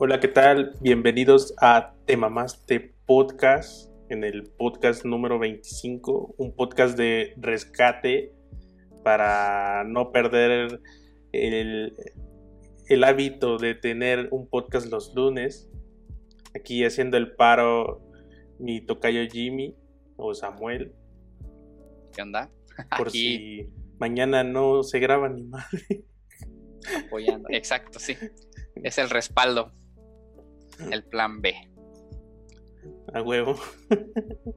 Hola, ¿qué tal? Bienvenidos a Te Mamaste Podcast, en el podcast número 25, un podcast de rescate para no perder el, el hábito de tener un podcast los lunes. Aquí haciendo el paro mi tocayo Jimmy o Samuel. ¿Qué onda? Por si mañana no se graba ni madre. Apoyando. Exacto, sí. Es el respaldo. El plan B. A huevo.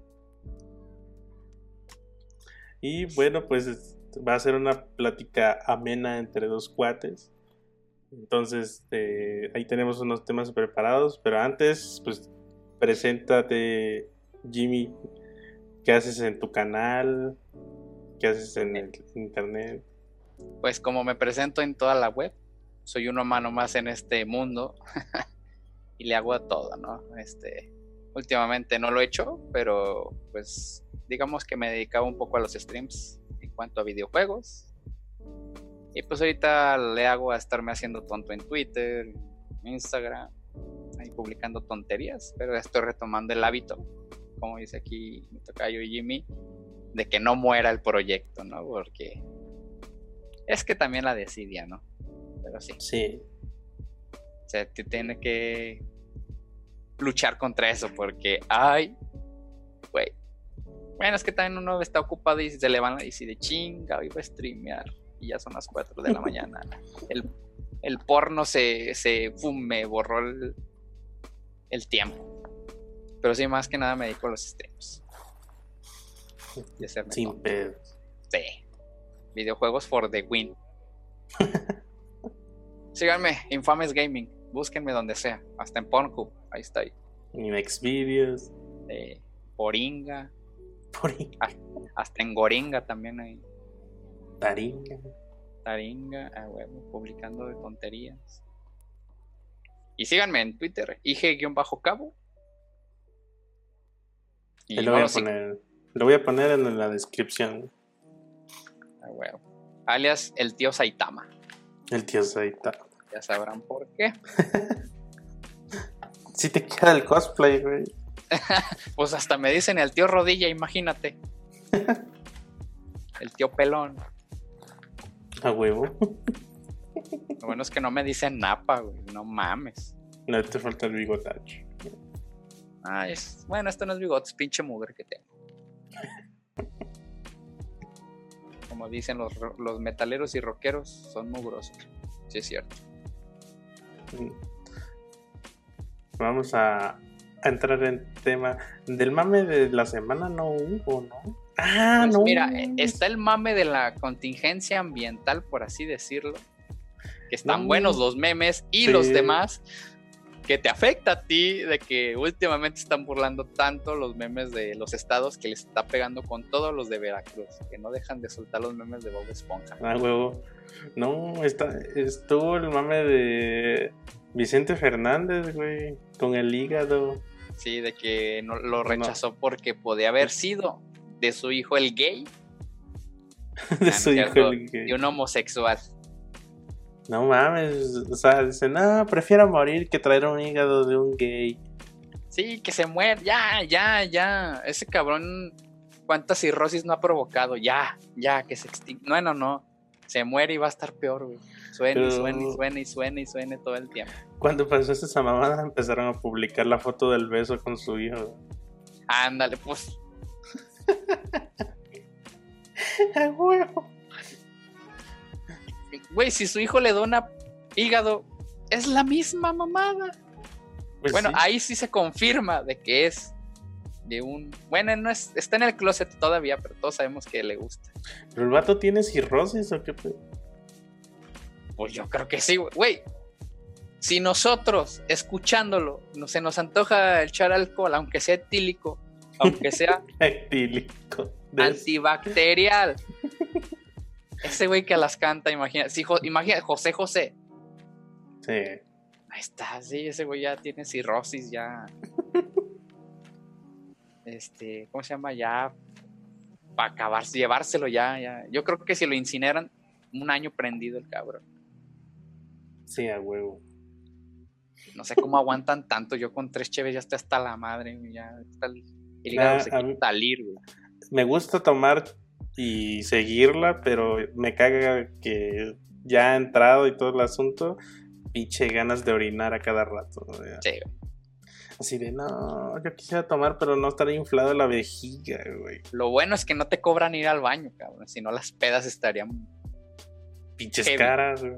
y bueno, pues va a ser una plática amena entre dos cuates. Entonces, eh, ahí tenemos unos temas preparados, pero antes, pues, preséntate, Jimmy, ¿qué haces en tu canal? ¿Qué haces en el internet? Pues como me presento en toda la web, soy un humano más en este mundo y le hago a todo, ¿no? Este, últimamente no lo he hecho, pero pues digamos que me dedicaba un poco a los streams en cuanto a videojuegos. Y pues ahorita le hago a estarme haciendo tonto en Twitter, Instagram, ahí publicando tonterías, pero estoy retomando el hábito, como dice aquí mi tocayo Jimmy, de que no muera el proyecto, ¿no? Porque es que también la decidia, ¿no? Pero sí. Sí. O sea, te tiene que luchar contra eso porque, ay, güey. Bueno, es que también uno está ocupado y se le van y dice de chinga, iba a streamear y ya son las 4 de la mañana. El, el porno se, se me borró el, el, tiempo. Pero sí, más que nada me dedico a los streams. Y Sin pedo. Sí. Videojuegos for the win. Síganme, Infames Gaming. Búsquenme donde sea. Hasta en Pornhub. Ahí está. Ahí. En Xvideos. Eh, Poringa. Poringa. Hasta en Goringa también hay. Taringa. Taringa, a huevo, publicando de tonterías. Y síganme en Twitter, IG-cabo. Y lo, voy a poner, lo voy a poner en la descripción. A huevo. Alias el tío Saitama. El tío Saitama. Ya sabrán por qué. si te queda el cosplay, güey. pues hasta me dicen el tío Rodilla, imagínate. el tío Pelón. A huevo. Lo bueno es que no me dicen napa, güey. No mames. No te falta el bigotacho. Ah, bueno, esto no es bigote, es pinche mugre que tengo. Como dicen los, los metaleros y rockeros, son mugrosos. Sí, es cierto. Vamos a, entrar en tema del mame de la semana, no hubo, ¿no? Ah, pues no. Mira, eh, está el mame de la contingencia ambiental, por así decirlo. Que están buenos los memes y los demás. Que te afecta a ti de que últimamente están burlando tanto los memes de los estados que les está pegando con todos los de Veracruz. Que no dejan de soltar los memes de Bob Esponja. Ah, huevo. No, está, estuvo el mame de Vicente Fernández, güey, con el hígado. Sí, de que no, lo rechazó porque podía haber sido de su hijo el gay. de su hijo el gay. De un homosexual. No mames, o sea, dice, no, prefiero morir que traer un hígado de un gay. Sí, que se muere, ya, ya, ya. Ese cabrón, ¿cuántas cirrosis no ha provocado? Ya, ya, que se extingue. Bueno, no, se muere y va a estar peor, güey. Suena y suena y suena y suena y suena todo el tiempo. Cuando pasó esa mamada empezaron a publicar la foto del beso con su hijo. Ándale, pues. A huevo. Güey, si su hijo le dona hígado, es la misma mamada. Pues bueno, ahí sí se confirma de que es de un. Bueno, no es, está en el closet todavía, pero todos sabemos que le gusta. ¿Pero el vato tiene cirrosis o qué? Pues yo creo que sí, güey. Si nosotros, escuchándolo, no, se nos antoja echar alcohol, aunque sea etílico, aunque sea etílico, antibacterial. Ese güey que las canta, imagina, si, imagina José José. Sí. Ahí está, sí, ese güey ya tiene cirrosis, ya. este, ¿cómo se llama? Ya para acabar, llevárselo ya, ya. Yo creo que si lo incineran, un año prendido el cabrón. Sí, a huevo. No sé cómo aguantan tanto. Yo con tres cheves ya estoy hasta la madre. Ya está el, el Ah, se quiere salir, güey. Me gusta tomar y seguirla, pero me caga que ya ha entrado y todo el asunto, pinche ganas de orinar a cada rato. Sí. Así de, no, yo quisiera tomar, pero no estar inflado la vejiga, güey. Lo bueno es que no te cobran ir al baño, cabrón. Si no, las pedas estarían. Pinches Heavy. caras, güey.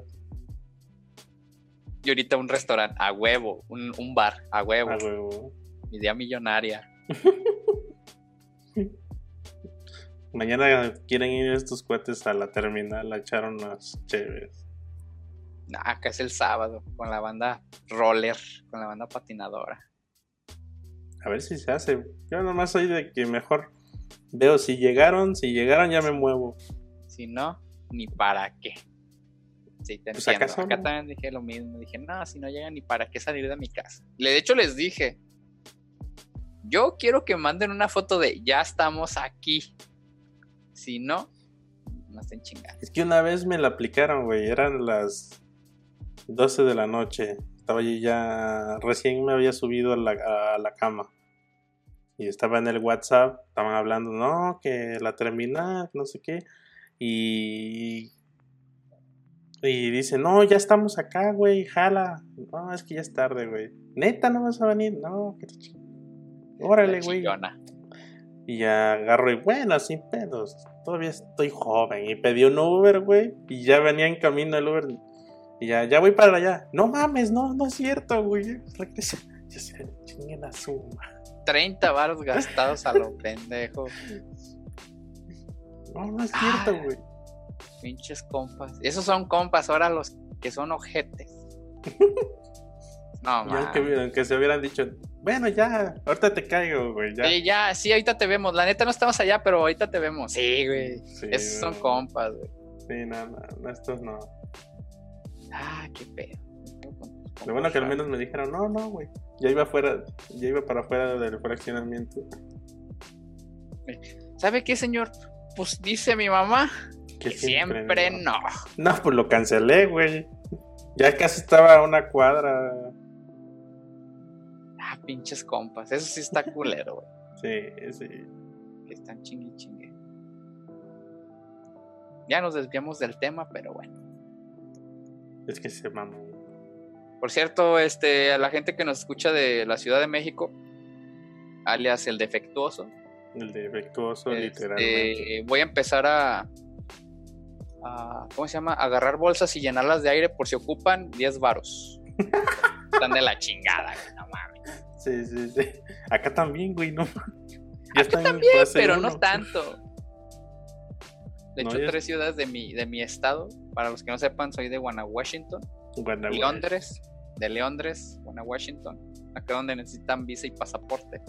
Y ahorita un restaurante, a huevo. Un, un bar, a huevo. Ah, huevo. Idea millonaria. Mañana quieren ir estos cuates a la terminal a echar unas chéves. Nah, acá es el sábado, con la banda roller, con la banda patinadora. A ver si se hace. Yo nomás soy de que mejor veo si llegaron, si llegaron ya me muevo. Si no, ni para qué. Sí, te Pues, entiendo. ¿acaso Acá no? también dije lo mismo. Dije, no, si no llega ni para qué salir de mi casa. De hecho, les dije, yo quiero que manden una foto de ya estamos aquí. Si no, no estén chingando. Es que una vez me la aplicaron, güey. Eran las 12 de la noche. Estaba yo ya. Recién me había subido a la, a la cama. Y estaba en el WhatsApp. Estaban hablando, no, que la terminal, no sé qué. Y. Y dice, no, ya estamos acá, güey, jala. No, es que ya es tarde, güey. Neta, no vas a venir. No, que te Órale, güey. Y ya agarro y bueno, sin pedos. Todavía estoy joven. Y pedí un Uber, güey. Y ya venía en camino el Uber. Y ya, ya voy para allá. No mames, no, no es cierto, güey. Regresa. Ya se chinguen la suma. 30 baros gastados a lo pendejo. No, no es Ah. cierto, güey. Pinches compas. Esos son compas, ahora los que son ojetes. No, Y aunque, aunque se hubieran dicho, bueno, ya, ahorita te caigo, güey. Ya. Sí, ya, sí, ahorita te vemos. La neta no estamos allá, pero ahorita te vemos. Sí, güey. Sí, Esos son no. compas, güey. Sí, no, no, no, estos no. Ah, qué pedo. Lo bueno que al menos me dijeron, no, no, güey. Ya iba afuera, ya iba para afuera del fraccionamiento. ¿Sabe qué, señor? Pues dice mi mamá Que que siempre no. No, pues lo cancelé, güey. Ya casi estaba a una cuadra. Pinches compas. Eso sí está culero, güey. Sí, sí. Que están chingue chingue. Ya nos desviamos del tema, pero bueno. Es que se mamó. Por cierto, este, a la gente que nos escucha de la Ciudad de México, alias el defectuoso, El defectuoso, este, literalmente. voy a empezar a, a- ¿cómo se llama? Agarrar bolsas y llenarlas de aire por si ocupan 10 varos. Están de la chingada, no mames. Sí, sí, sí. Acá también, güey, no. Acá también, pero uno. no tanto. De hecho, tres ciudades de mi, de mi estado. Para los que no sepan, soy de Washington, Guanajuato. Londres, de Londres, Washington. Acá donde necesitan visa y pasaporte.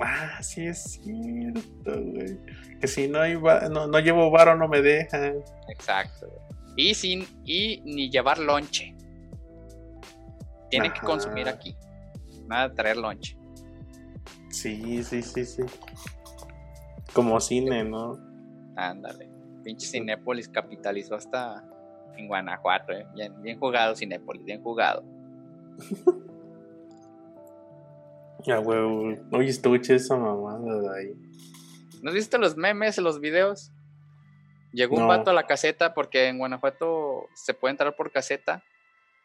Ah, sí es cierto, güey. Que si no, hay no, no llevo varo no me dejan. Exacto. güey. Y sin y ni llevar lonche. Tienen que consumir aquí. Nada de traer lonche. Sí, sí, sí, sí. Como cine, ¿no? Ándale. Pinche Cinépolis capitalizó hasta en Guanajuato. eh. Bien, bien jugado Cinépolis, bien jugado. Ah, güey. Oye, estuche esa mamada de ahí. ¿No has visto los memes, los videos? Llegó un No. vato a la caseta porque en Guanajuato se puede entrar por caseta.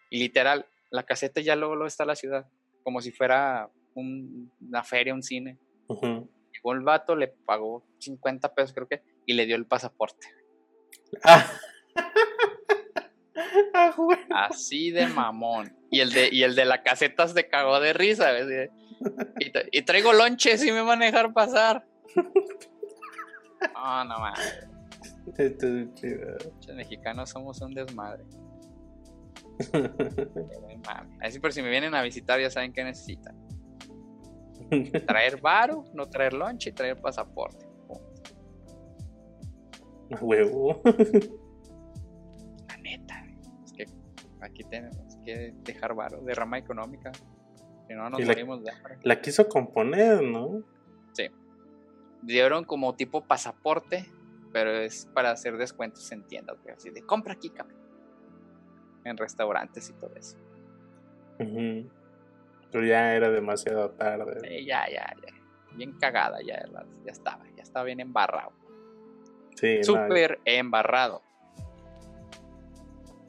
Y literal, la caseta ya luego, luego está la ciudad. Como si fuera un- una feria, un cine. Llegó el vato, le pagó 50 pesos, creo que, y le dio el pasaporte. Ah. ah, güey. Así de mamón. Y el de, y el de la caseta se cagó de risa. de, Y, tra- y traigo lonche, si me van a dejar pasar. No, no mames. Los mexicanos somos un desmadre. Mames. Así por si me vienen a visitar, ya saben qué necesitan. Traer varo, no traer lonche y traer pasaporte. A huevo. La neta. Es que aquí tenemos que dejar varo, derrama económica. Si no, nos la- morimos de hambre. La quiso componer, ¿no? dieron como tipo pasaporte, pero es para hacer descuentos en tiendas, así de compra aquí, cabrón. En restaurantes y todo eso. Pero ya era demasiado tarde. Sí, ya, ya, ya. Bien cagada, ya, ya estaba, ya estaba bien embarrado. Sí, no, Súper embarrado.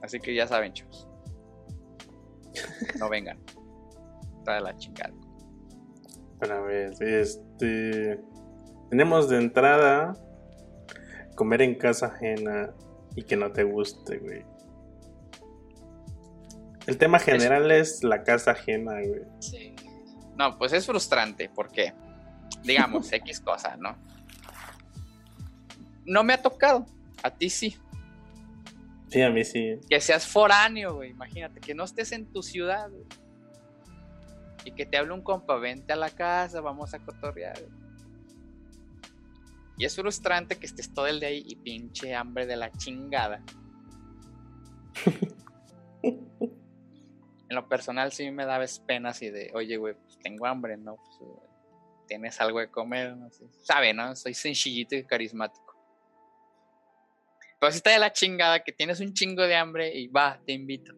Así que ya saben, chicos. No vengan. Está de la chingada. A ver, este. Tenemos de entrada comer en casa ajena y que no te guste, güey. El tema general es la casa ajena, güey. Sí. No, pues es frustrante porque, digamos, X cosa, ¿no? No me ha tocado. A ti sí. Sí, a mí sí. Que seas foráneo, güey. Imagínate, que no estés en tu ciudad, güey. Y que te hable un compa, vente a la casa, vamos a cotorrear. güey. Y es frustrante que estés todo el día ahí y pinche hambre de la chingada. en lo personal sí me daba pena así de, oye, güey, pues tengo hambre, ¿no? Pues, eh, tienes algo de comer, no sé. Sabe, ¿no? Soy sencillito y carismático. Pero si está de la chingada que tienes un chingo de hambre y va, te invito.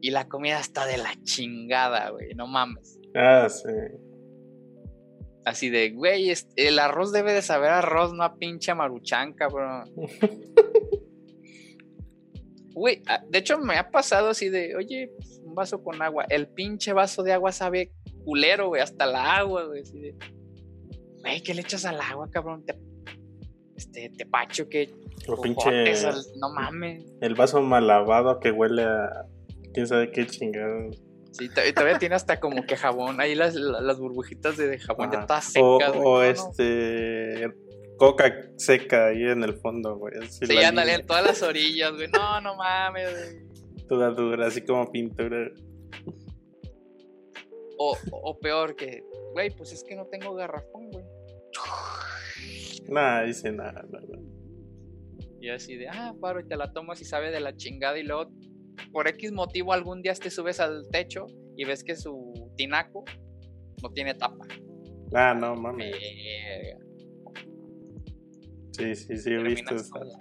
Y la comida está de la chingada, güey, no mames. Ah, sí. Así de, güey, es- el arroz debe de saber arroz, no a pinche maruchan, cabrón. Güey, ah, de hecho me ha pasado así de, oye, pues, un vaso con agua. El pinche vaso de agua sabe culero, güey, hasta la agua, güey. Así de, güey, ¿qué le echas al agua, cabrón? Te, este, te pacho que O pinche. al- no mames. El vaso mal lavado que huele a. quién sabe qué chingados. Sí, todavía tiene hasta como que jabón, ahí las, las burbujitas de jabón ya Ajá. todas O, secas, güey. o No, no. Coca seca ahí en el fondo, güey. así Sí, ándale, en todas las orillas, güey. No, no mames, güey. Toda dura, así como pintura. O, o peor que, güey, pues es que no tengo garrafón, güey. Nada, dice nada, nada. Y así de, ah, paro, y te la tomas y sabe de la chingada. Y luego, por X motivo, algún día te subes al techo y ves que su tinaco no tiene tapa. Ah, no, mames. Verga. Sí, sí, sí, he visto la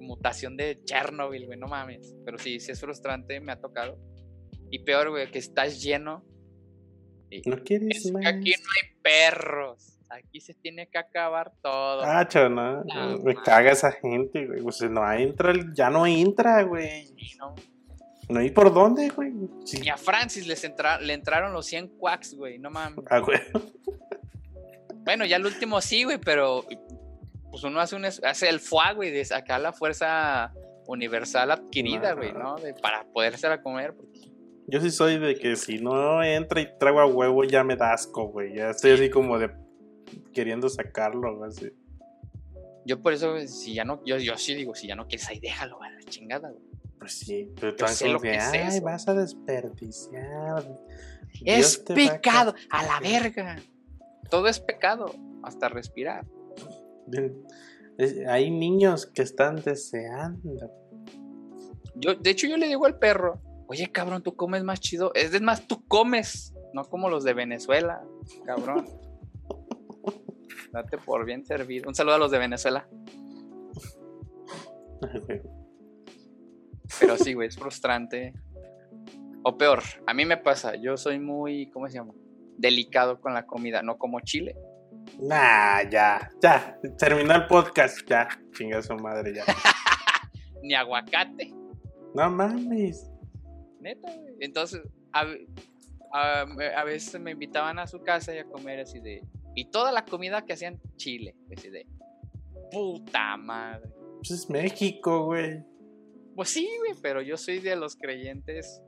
mutación de Chernobyl, güey, no mames. Pero sí, sí es frustrante, me ha tocado. Y peor, güey, que estás lleno. Y ¿No quieres es que más? aquí no hay perros. Aquí se tiene que acabar todo. Ah, no. No, me man. caga esa gente, güey. Pues no entra, ya no entra, güey. No, No hay por dónde, güey. Sí. Ni a Francis les entra- le entraron los 100 quacks, güey, no mames. Ah, güey. Bueno, ya el último sí, güey, pero pues uno hace, un, hace el FUA, güey, de sacar la fuerza universal adquirida, güey, ¿no? De- para podérsela comer. porque- Yo sí soy de que si no entra y trago a huevo ya me da asco, güey. Ya estoy así como de queriendo sacarlo, güey, así. Yo por eso, si ya no, yo, yo sí digo, si ya no quieres ahí, déjalo, a la chingada, güey. Pues sí, pero tan sé lo que, que es ay, eso". vas a desperdiciar. Es Dios a pecado, a la verga. Todo es pecado, hasta respirar. Hay niños que están deseando. Yo, de hecho, yo le digo al perro, oye, cabrón, tú comes más chido. Es más, tú comes, no como los de Venezuela, cabrón. Date por bien servido. Un saludo a los de Venezuela. Pero sí, güey, es frustrante. O peor, a mí me pasa, yo soy muy, ¿cómo se llama? Delicado con la comida, no como chile. Nah, ya, ya. Terminó el podcast, ya. Chinga su madre, ya. Ni aguacate, No mames. neta, güey. Entonces, a, a veces me invitaban a su casa y a comer así de... Y toda la comida que hacían chile, así de... Puta madre. Pues es México, güey. Pues sí, güey, pero yo soy de los creyentes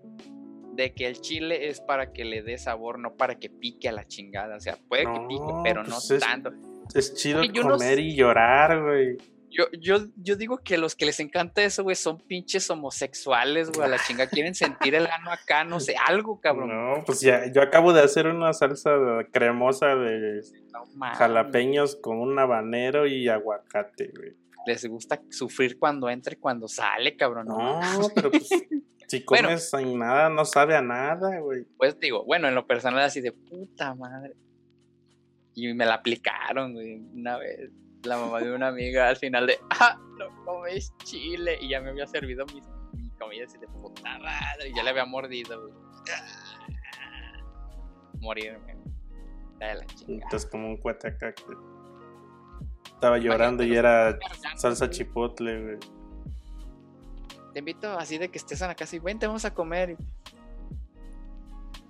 de que el chile es para que le dé sabor, no para que pique a la chingada. O sea, puede que pique, pero pues no es- tanto. Es chido Oye, yo no comer y llorar, güey. Yo, yo, yo digo que los que les encanta eso, güey, son pinches homosexuales, güey, a la chinga. Quieren sentir el ano acá, no sé, algo, cabrón. No, pues ya, yo acabo de hacer una salsa cremosa de No jalapeños con un habanero y aguacate, güey. Les gusta sufrir cuando entra y cuando sale, cabrón. No, No, pero pues si Bueno. comes sin nada, no sabe a nada, güey. Pues digo, bueno, en lo personal así de puta madre. Y me la aplicaron, güey, una vez. La mamá de una amiga al final de, ah, no comes chile. Y ya me había servido mi, mi comida así de puta madre. Y ya le había mordido, güey. Ah. morirme. De la chingada. Entonces, como un cuate acá estaba llorando y era salsa chipotle, güey. Te invito así de que estés en la casa y vente, vamos a comer.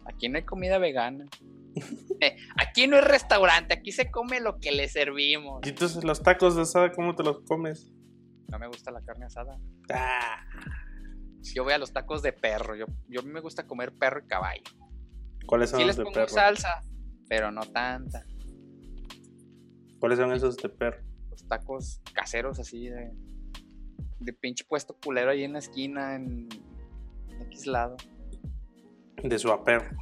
Aquí no hay comida vegana. Eh, aquí no es restaurante, aquí se come lo que le servimos. Y entonces, los tacos de asada, ¿cómo te los comes? No me gusta la carne asada. Ah, Yo voy a los tacos de perro. Yo, yo a mí me gusta comer perro y caballo. ¿Cuáles son Sí los les de pongo perro? salsa, pero no tanta. ¿Cuáles son esos de perro? Los tacos caseros así de, de pinche puesto culero ahí en la esquina, en X lado. De su perro.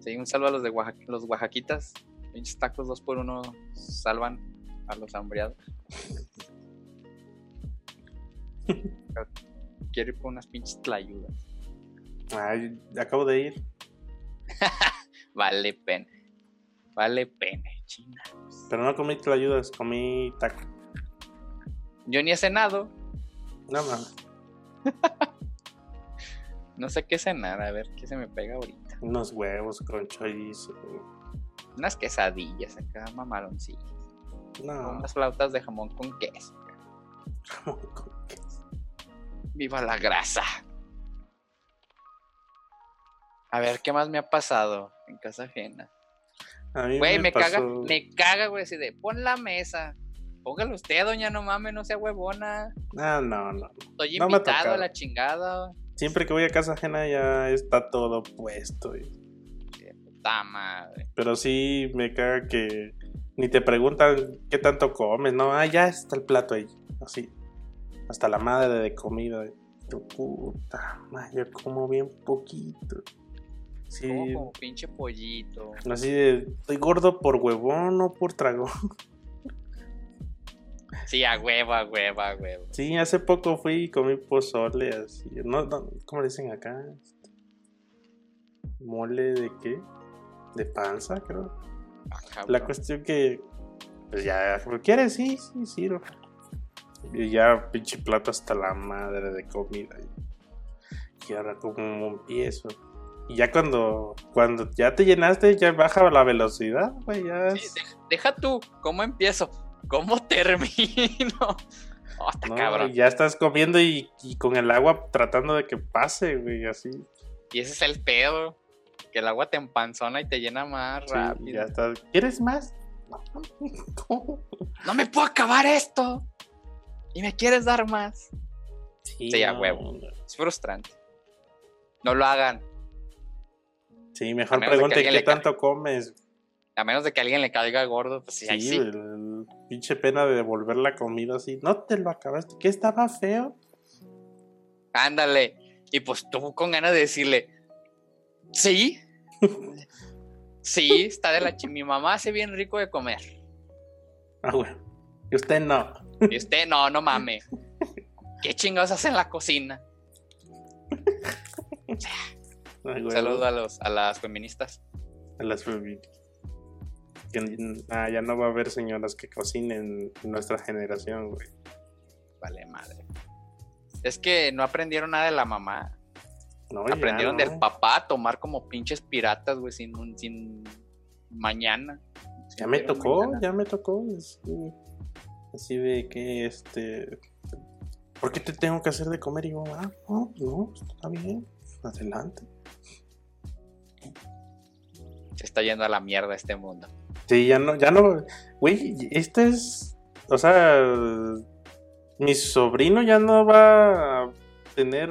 Sí, un saludo a los de Oaxaca, los oaxaquitas. Pinches tacos dos por uno salvan a los hambriados. Pero Quiero ir por unas pinches tlayudas. Ay, acabo de ir. Vale pena. Vale pena, china. Pero no comí ayudas, comí taco. Yo ni he cenado. No mames. No sé qué cenar. A ver qué se me pega ahorita. Unos huevos con chorizo. Unas quesadillas acá, mamaloncillas. No. Unas flautas de jamón con queso. jamón con queso. Viva la grasa. A ver, ¿qué más me ha pasado en casa ajena? Güey, me, caga, me caga, güey, así de, pon la mesa. Póngalo usted, doña, no mames, no sea huevona. Ah, no, no. Estoy No me invitado a la chingada. Siempre que voy a casa ajena ya está todo puesto. y- Puta madre. Pero sí me caga que ni te preguntan qué tanto comes, ¿no? Ah, ya está el plato ahí. Así. Hasta la madre de comida. Yo, puta madre, yo como bien poquito. Sí. Como, como pinche pollito. Así de, estoy gordo por huevón, no por tragón. Sí, a huevo, a huevo, a huevo. Sí, hace poco fui y comí pozole así. No, no, ¿Cómo le dicen acá? ¿Mole de qué? De panza, creo. La cuestión que, pues ya, ¿lo quieres? Sí, sí, sí. no. Y ya, pinche plato hasta la madre de comida. Y ahora, como empiezo? Y ya cuando, cuando ya te llenaste, ya baja la velocidad, güey. Ya Sí, es- deja, deja tú, ¿cómo empiezo? ¿Cómo termino? Oh, está no, cabrón. y ya estás comiendo y, y con el agua tratando de que pase, güey, así. Y ese es el pedo. Que el agua te empanzona y te llena más Sí, rápido. ya estás. ¿Quieres más? No, ¿cómo? No me puedo acabar esto. Y me quieres dar más. Sí, Sí, a huevo. Es frustrante. No lo hagan. Sí, mejor que pregunte qué tanto comes. A menos de que alguien le caiga gordo, pues sí, ahí Sí, el pinche pena de devolver la comida así. No te lo acabaste. ¿Qué estaba feo? Ándale. Y pues tú con ganas de decirle, sí. sí, está de la chi. Mi mamá hace bien rico de comer. Ah, bueno. Y usted no. Y usted, no, no mame. ¿Qué chingados hace en la cocina? Ah, bueno, Saludos a, los, a las feministas. a las feministas. Ah, ya no va a haber señoras que cocinen en nuestra generación, güey. Vale, madre. Es que no aprendieron nada de la mamá. No, ya Aprendieron no. del papá a tomar como pinches piratas, güey, sin, un- sin mañana. Ya me tocó, mañana. ya me tocó. Así, así de que, este. ¿Por qué te tengo que hacer de comer? Y yo, ah, no, no, está bien. Adelante. Se está yendo a la mierda este mundo. Sí, ya no, ya no. Güey, este es. O sea. Mi sobrino ya no va a tener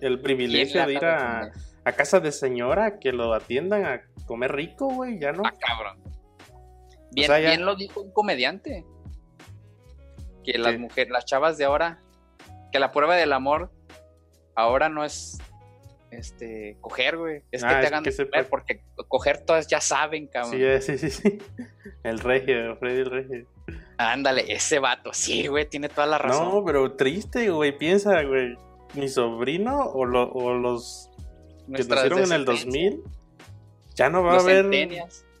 el privilegio de ir a, a casa de señora que lo atiendan a comer rico, güey. Ya no. Ah, cabrón. Bien, sea, ya- bien lo dijo un comediante. Que las mujeres, las chavas de ahora, que la prueba del amor ahora no es este coger, güey. Es que Ah, te es hagan que comer, porque coger todas ya saben, cabrón. Sí, eh, sí, sí, sí. El regio, Freddy el regio. Ándale, ese vato. Sí, güey, tiene toda la razón. No, pero triste, güey. Piensa, güey. Mi sobrino o, lo- o los que nacieron en el descendencias, 2000 ya no va a haber.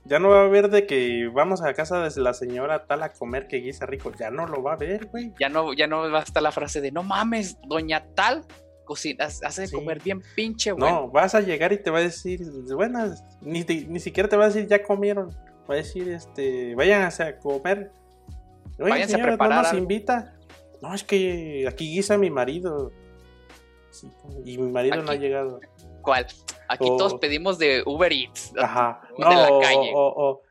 Ya no va a haber de que vamos a casa de la señora tal a comer que guisa rico. Ya no lo va a ver, güey. Ya no, ya no va a estar la frase de no mames, doña tal cocinas, hace de Sí. comer bien pinche bueno. No, vas a llegar y te va a decir, buenas, ni, te- ni siquiera te va a decir ya comieron. Va a decir, este, váyanse a comer. Oye, Váyanse a preparar ¿no nos algo". invita? No, es que aquí guisa mi marido. Sí, y mi marido no ha llegado. ¿Cuál? Aquí O- todos pedimos de Uber Eats. Ajá. de No, la o- calle. o- o-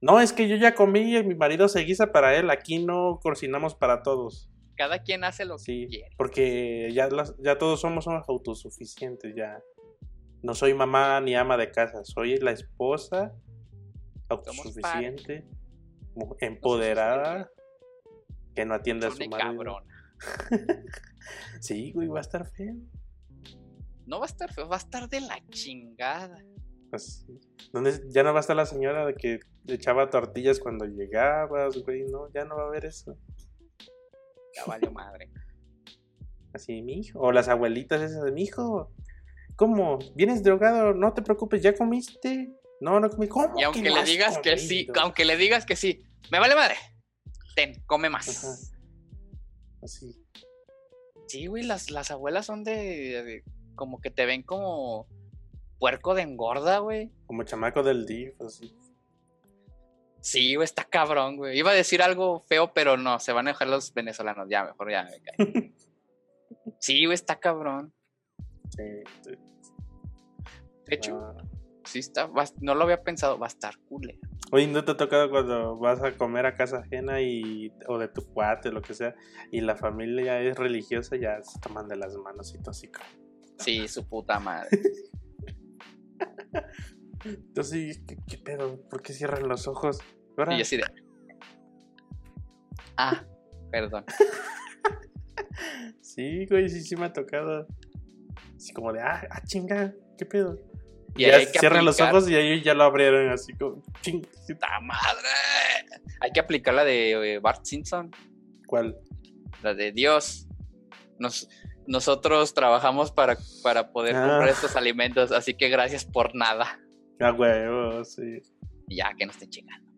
no, es que yo ya comí y mi marido se guisa para él. Aquí no cocinamos para todos. Cada quien hace lo Sí, que quiere. porque ya, las- ya todos somos unos autosuficientes, ya. No soy mamá ni ama de casa, soy la esposa autosuficiente, empoderada, que no atiende a su marido. cabrón. Sí, güey, va a estar feo. No va a estar feo, va a estar de la chingada. Pues, ¿dónde- ya no va a estar la señora de que echaba tortillas cuando llegabas, güey, no, ya no va a haber eso. Ya valió madre. Así, mi hijo. O las abuelitas esas de mi hijo. ¿Cómo? ¿Vienes drogado? No te preocupes, ¿ya comiste? No, no comí. ¿Cómo? Y que aunque le digas que sí, aunque le digas que sí, me vale madre. Ten, come más. Ajá. Así. Sí, güey, las, las abuelas son de, de- como que te ven como puerco de engorda, güey. Como chamaco del DIF, así. Sí, güey, está cabrón, güey. Iba a decir algo feo, pero no, se van a enojar los venezolanos. Ya, mejor ya me. Sí, güey, está cabrón. Sí, sí. De hecho, Ah. sí está, no lo había pensado, va a estar cool. Oye, ¿no te ha tocado cuando vas a comer a casa ajena y, o de tu cuate, lo que sea, y la familia es religiosa, ya se toman de las manos y como- Sí, su puta madre. Entonces, ¿qué, qué pedo? ¿Por qué cierran los ojos? Y yo así de. Ah, perdón. Sí, güey, sí, sí me ha tocado. Así como de, ah, ah chinga, ¿qué pedo? Y ya cierran los ojos y ahí ya lo abrieron, así como, ching. ¡Puta madre! Hay que aplicar la de eh, Bart Simpson, ¿Cuál? la de Dios. Nos, nosotros trabajamos para, para poder Ah. comprar estos alimentos, así que gracias por nada. Ah, huevo, sí. Y ya, que no estén chingando.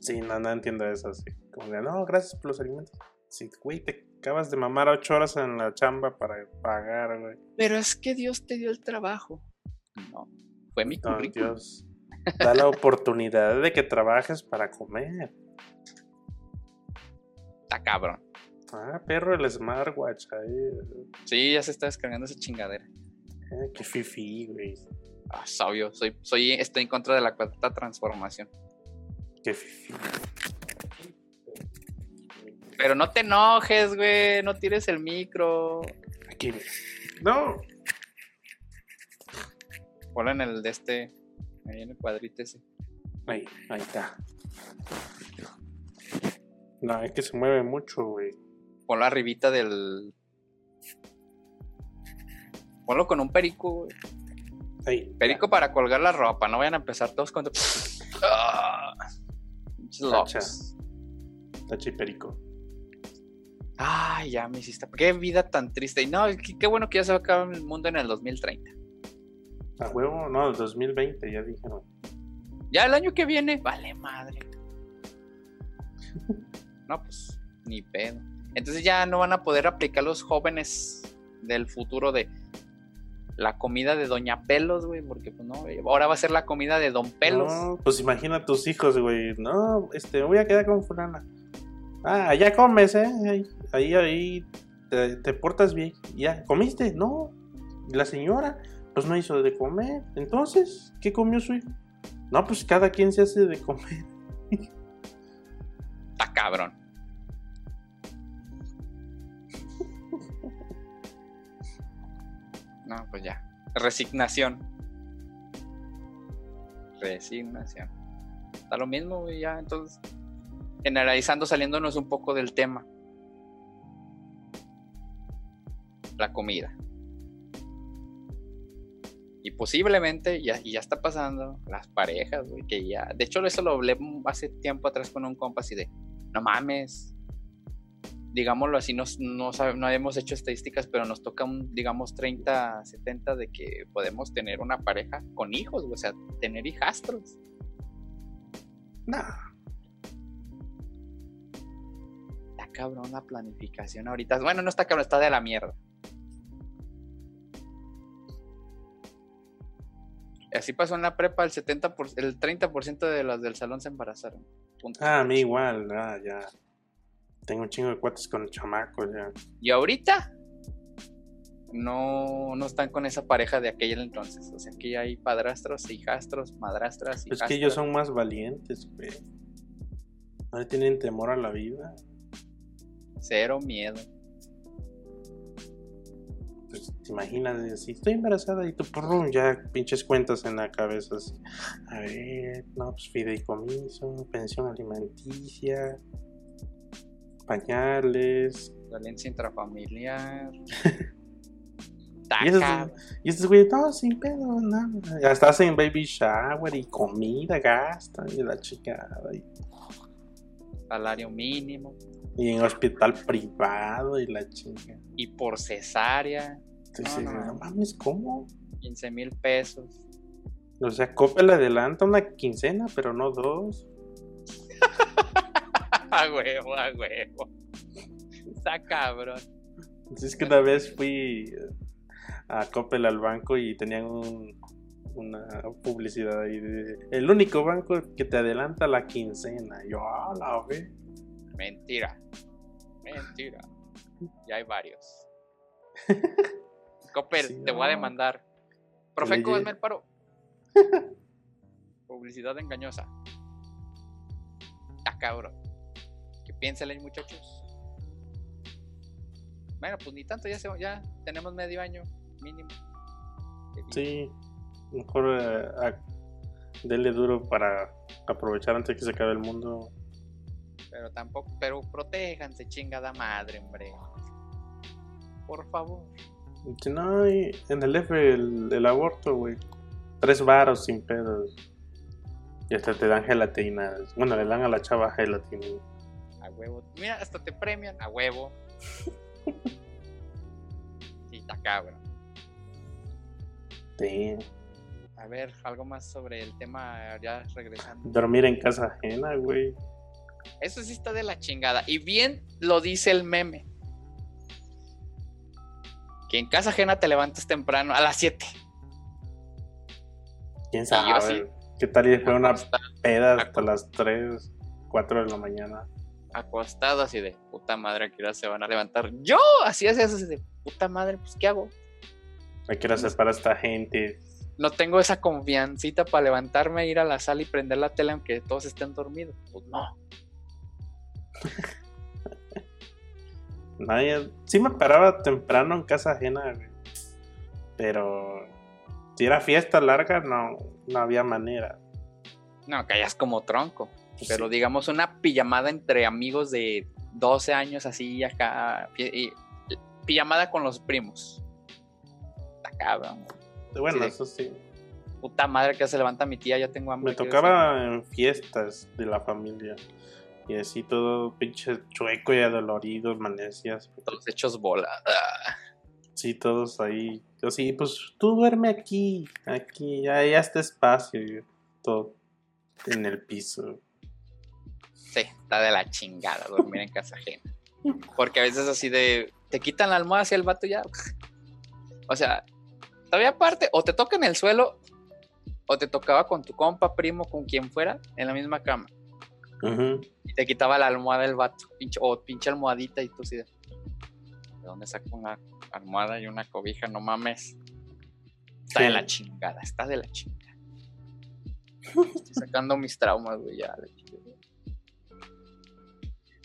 Sí, no, no entiendo eso, así. Como de, no, gracias por los alimentos. Sí, güey, te acabas de mamar ocho horas en la chamba para pagar, güey. Pero es que Dios te dio el trabajo. No, fue mi No, currículum. Dios. Da la oportunidad de que trabajes para comer. Está cabrón. Ah, perro, el smartwatch ahí. Sí, ya se está descargando esa chingadera. Eh, qué fifi, güey. Ah, es obvio, soy, soy, estoy en contra de la cuarta transformación. Qué fifi. Pero no te enojes, güey, no tires el micro. Aquí. No. Ponlo en el de este, ahí en el cuadrito ese. Ahí, ahí está. No, es que se mueve mucho, güey. Ponlo arribita del... Ponlo con un perico, güey. Ahí. Perico para colgar la ropa, no vayan a empezar todos con... Ah. Tacha. Tacha y perico. Ay, ya me hiciste... Qué vida tan triste. Y no, qué, qué bueno que ya se va a acabar el mundo en el 2030. A huevo, no, el 2020, ya dijeron. Ya el año que viene, vale madre. No, pues, ni pedo. Entonces ya no van a poder aplicar los jóvenes del futuro de la comida de Doña Pelos, güey, porque pues no, ahora va a ser la comida de Don Pelos. No, pues imagina a tus hijos, güey. No, este, voy a quedar con fulana. Ah, allá comes, ¿eh? Ahí, ahí, ahí te, te portas bien. Ya, ¿comiste? No. ¿Y la señora? Pues no hizo de comer. Entonces, ¿qué comió su hijo? No, pues cada quien se hace de comer. Está cabrón. No, pues ya. Resignación. Resignación. Está lo mismo, güey, ya. Entonces, generalizando, saliéndonos un poco del tema. La comida. Y posiblemente, ya, y ya está pasando, las parejas, güey, que ya. De hecho, eso lo hablé hace tiempo atrás con un compa así de. No mames digámoslo así, nos, no, no hemos hecho estadísticas, pero nos toca un digamos, 30, 70 de que podemos tener una pareja con hijos, o sea, tener hijastros. Nah. Está cabrón la planificación ahorita. Bueno, no está cabrón, está de la mierda. Así pasó en la prepa, el 70 el 30% de las del salón se embarazaron. Punto. Ah, a mí igual, ah, ya. Tengo un chingo de cuates con chamacos ya. Y ahorita no, no están con esa pareja de aquel entonces. O sea, aquí hay padrastros, hijastros, madrastras. Pues que ellos son más valientes, güey. No le tienen temor a la vida. Cero miedo. Pues te imaginas, si estoy embarazada y tú, ya pinches cuentas en la cabeza. Así. A ver, no, pues fideicomiso, pensión alimenticia, pañales. Violencia intrafamiliar. Y estos, y estos güeyes, no, sin pedo, nada. Ya estás en baby shower y comida, gasta y la. Y... Salario mínimo. Y en hospital privado y la chingada. Y por cesárea. Entonces, no, no, no mames, ¿cómo? 15 mil pesos. O sea, Copa le adelanta una quincena, pero no dos. a huevo, a huevo. Está cabrón. Es que una vez fui a Coppel al banco y tenían una publicidad ahí de el único banco que te adelanta la quincena. yo, ah, la ve. Mentira. Mentira. Ya hay varios. Coppel, te voy a demandar. Profeco, hazme el paro. Publicidad engañosa. Ah, cabrón. Que piénselen, muchachos. Bueno, pues ni tanto, ya, se, ya tenemos medio año mínimo. Sí, mejor eh, denle duro para aprovechar antes que se acabe el mundo. Pero tampoco, pero protéjanse, chingada madre, hombre. Por favor. No, hay en el F el, aborto, güey. Tres varos sin pedos. Y hasta te dan gelatinas. Bueno, le dan a la chava gelatina. A huevo. Mira, hasta te premian. A huevo. sí, está cabrón. A ver, algo más sobre el tema ya regresando. Dormir en casa ajena, güey. Eso sí está de la chingada. Y bien lo dice el meme. Que en casa ajena te levantas temprano, a las 7. ¿Quién sabe? ¿Qué tal y fue una peda hasta las 3, 4 de la mañana? Acostado así de puta madre, ¿a se van a levantar? Yo así es así de puta madre, pues ¿qué hago? Hay que hacer para esta gente. No tengo esa confiancita para levantarme, ir a la sala y prender la tele aunque todos estén dormidos. Pues no. Nadie. Sí me paraba temprano en casa ajena, Pero si era fiesta larga, no, no había manera. No, callas como tronco. Pero digamos una pijamada entre amigos de 12 años así acá. Y, pijamada con los primos cabrón. Bueno, eso sí. Puta madre que se levanta mi tía, ya tengo hambre. Me tocaba en fiestas de la familia. Y así todo pinche chueco y adolorido, amanecías. Todos hechos bola. Sí, todos ahí. Así, pues tú duerme aquí, aquí, ya, ya está espacio. todo en el piso. Sí, está de la chingada dormir en casa ajena. Porque a veces así de. Te quitan la almohada hacia el vato ya. O sea, Todavía aparte, o te toca en el suelo, o te tocaba con tu compa, primo, con quien fuera, en la misma cama. Y te quitaba la almohada del vato, o pinche almohadita, y tú sí de, ¿de dónde saco una almohada y una cobija? No mames. Está de la chingada, está de la chingada. Estoy sacando mis traumas, güey, ya.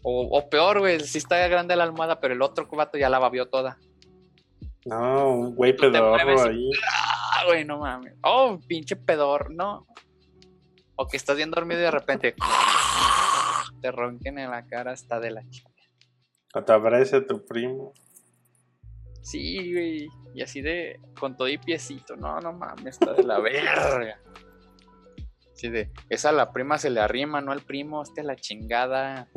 O, o peor, güey, si está grande la almohada, pero el otro vato ya la babió toda. No, un güey pedorro ahí. Ah, güey, no mames. Oh, pinche pedor, no. O que estás bien dormido y de repente te ronquen en la cara hasta de la chica. O te aparece tu primo. Sí, güey. Y así de, con todo y piecito. No, no mames, está de la verga. Así de, esa a la prima se le arrima, no al primo, hasta la chingada.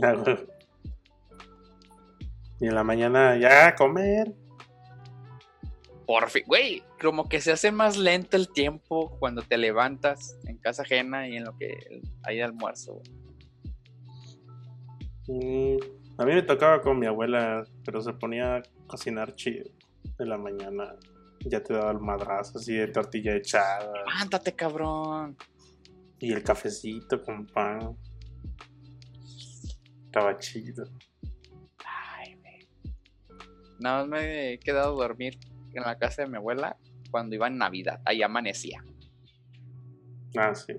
y en la mañana, ya, comer. Por fin, güey, como que se hace más lento el tiempo cuando te levantas en casa ajena y en lo que hay de almuerzo. Mm, a mí me tocaba con mi abuela, pero se ponía a cocinar chido en la mañana. ya te daba el madrazo así de tortilla echada. Levántate, cabrón. Y el cafecito con pan. Estaba chido. Ay. Nada más me he quedado a dormir en la casa de mi abuela cuando iba en Navidad. Ahí amanecía. Ah, sí.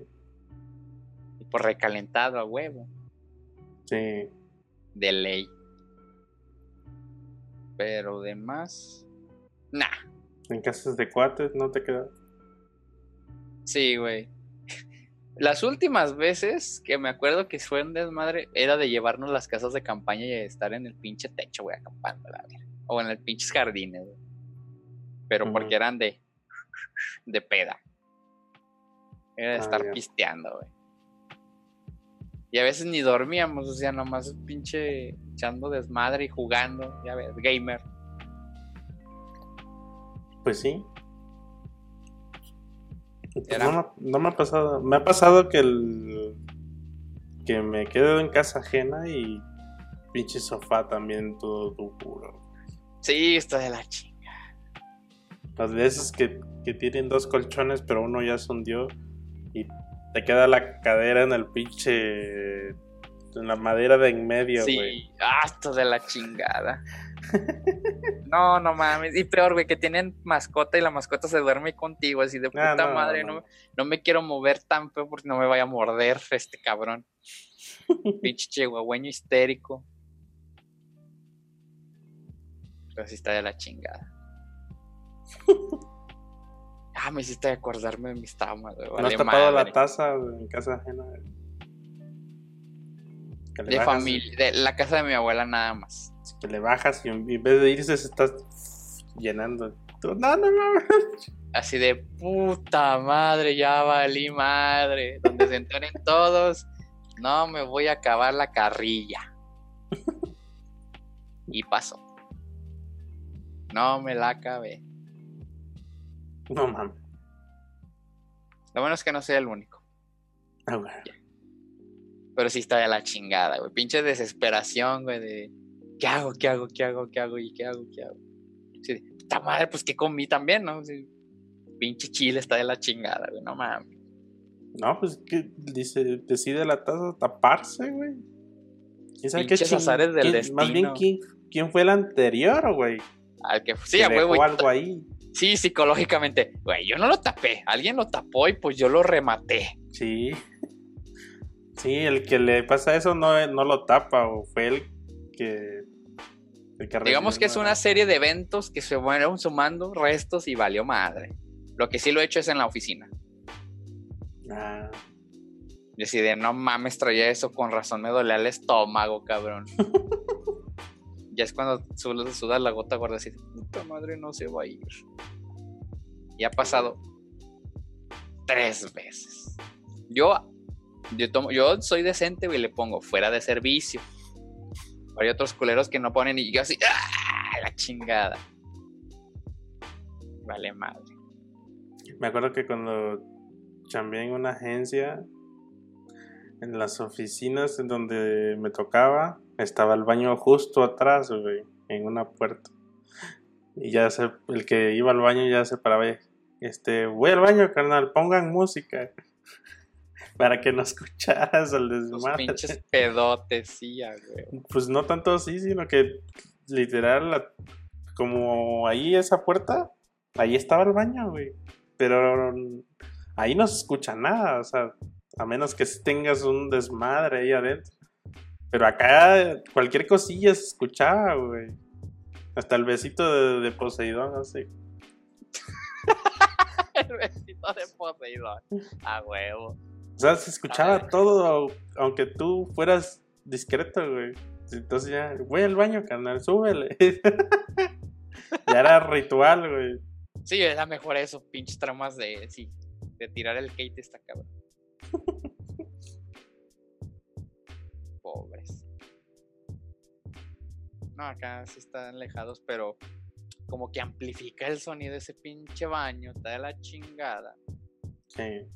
Y por recalentado a huevo. Sí. De ley. Pero demás. Nah. En casas de cuates no te quedas. Sí, güey. Las últimas veces que me acuerdo que fue un desmadre era de llevarnos las casas de campaña y estar en el pinche techo, güey, acampando, la. O en el pinches jardines, güey. Pero porque eran de. de peda. Era de Ah, estar pisteando, güey. Y a veces ni dormíamos, o sea, nomás pinche echando desmadre y jugando, ya ves, gamer. Pues sí. Era- No, me- no me ha pasado. Me ha pasado que el. que me quedo en casa ajena y. pinche sofá también todo duro. Sí, está de la chinga. Las veces que, que tienen dos colchones, pero uno ya se hundió y te queda la cadera en el pinche. en la madera de en medio, güey. Sí, hasta de la chingada. No, no mames. Y peor, güey, que tienen mascota y la mascota se duerme contigo, así de puta Ah, no, madre. no. No, me quiero mover tan feo porque no me vaya a morder este cabrón. Pinche chihuahueño histérico. Pero sí está de la chingada. Ah, me hiciste acordarme de mis traumas, güey. ¿No vale has tapado madre. la taza en casa ajena? De bajas- familia, de la casa de mi abuela nada más. Que le bajas y en vez de irse se estás llenando. No, no, no. Así de puta madre, ya valí madre. Donde se enteren todos, no me voy a acabar la carrilla. Y pasó. No me la acabé. No mames. Lo bueno es que no soy el único. Ah. Pero sí está de la chingada, güey. Pinche desesperación, güey, de ¿qué hago? ¿Qué hago? ¿Qué hago? ¿Qué hago? ¿Y qué hago? ¿Qué hago? Sí, de, puta madre, pues que comí también, ¿no? Sí, pinche chile está de la chingada, güey. No mames. No, pues que dice, decide la taza taparse, güey. ¿Quién sabe qué Pinches ching- azares del quién- Más bien, destino. ¿quién, quién fue el anterior, güey? Al que sí, Que dejó y- algo ahí. Sí, psicológicamente. Güey, yo no lo tapé. Alguien lo tapó y pues yo lo rematé. Sí. Sí, el que le pasa eso no, no lo tapa, o fue el que. Que Digamos que es una serie de eventos que se fueron sumando restos y valió madre. Lo que sí lo he hecho es en la oficina. Ah, Decidí, no mames, traía eso, con razón me dolía el estómago, cabrón. ya es cuando sudas, la gota gorda así, puta madre, no se va a ir. Y ha pasado tres veces. Yo, yo, tomo, yo soy decente, güey, le pongo fuera de servicio. Hay otros culeros que no ponen y yo así, ¡ah! La chingada. Vale madre. me acuerdo que cuando chambeé en una agencia, en las oficinas en donde me tocaba, estaba el baño justo atrás, güey, en una puerta. Y ya se, el que iba al baño ya se paraba. y, Este, voy al baño, carnal, pongan música. Para que no escucharas el Los desmadre. pinches pedotes, sí, güey. Pues no tanto así, sino que literal, la- como ahí esa puerta, ahí estaba el baño, güey. Pero ahí no se escucha nada, o sea, a menos que tengas un desmadre ahí adentro. Pero acá cualquier cosilla se escuchaba, güey. Hasta el besito de, de Poseidón, sé. El besito de Poseidón. A huevo. O sea, se escuchaba todo, aunque tú fueras discreto, güey. Entonces ya, voy al baño, carnal, súbele. ya era ritual, güey. Sí, era mejor eso, pinches tramas de, sí, de tirar el hate esta cabrón. Pobres. No, acá sí están alejados, pero como que amplifica el sonido de ese pinche baño, está de la chingada. Sí.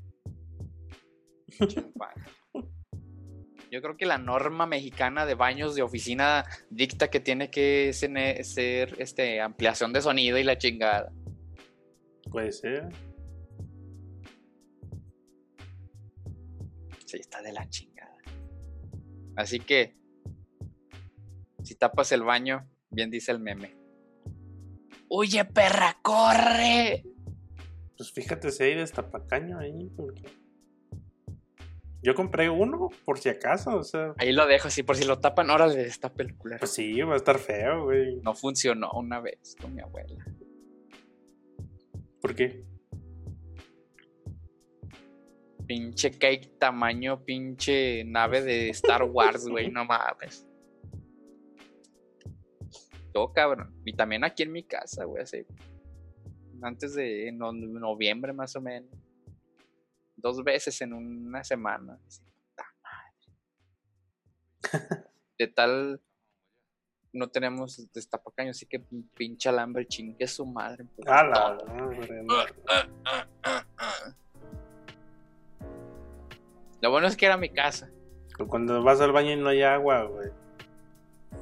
Yo creo que la norma mexicana de baños de oficina dicta que tiene que ser este, ampliación de sonido y la chingada. Puede ser. Sí, está de la chingada. Así que, si tapas el baño, bien dice el meme. ¡Huye, perra, corre! Pues fíjate si hay destapacaño ahí. Porque... Yo compré uno, por si acaso, o sea. Ahí lo dejo, así por si lo tapan, ahora le destape el culero. Pues sí, va a estar feo, güey. No funcionó una vez con mi abuela. ¿Por qué? Pinche cake tamaño, pinche nave de Star Wars, güey, no mames. Todo cabrón. Y también aquí en mi casa, güey, así. Antes de no- noviembre más o menos. Dos veces en una semana. De tal. No tenemos destapacaño, así que pinche alambre chingue su madre. A la. Lo bueno es que era mi casa. Cuando vas al baño y no hay agua, güey.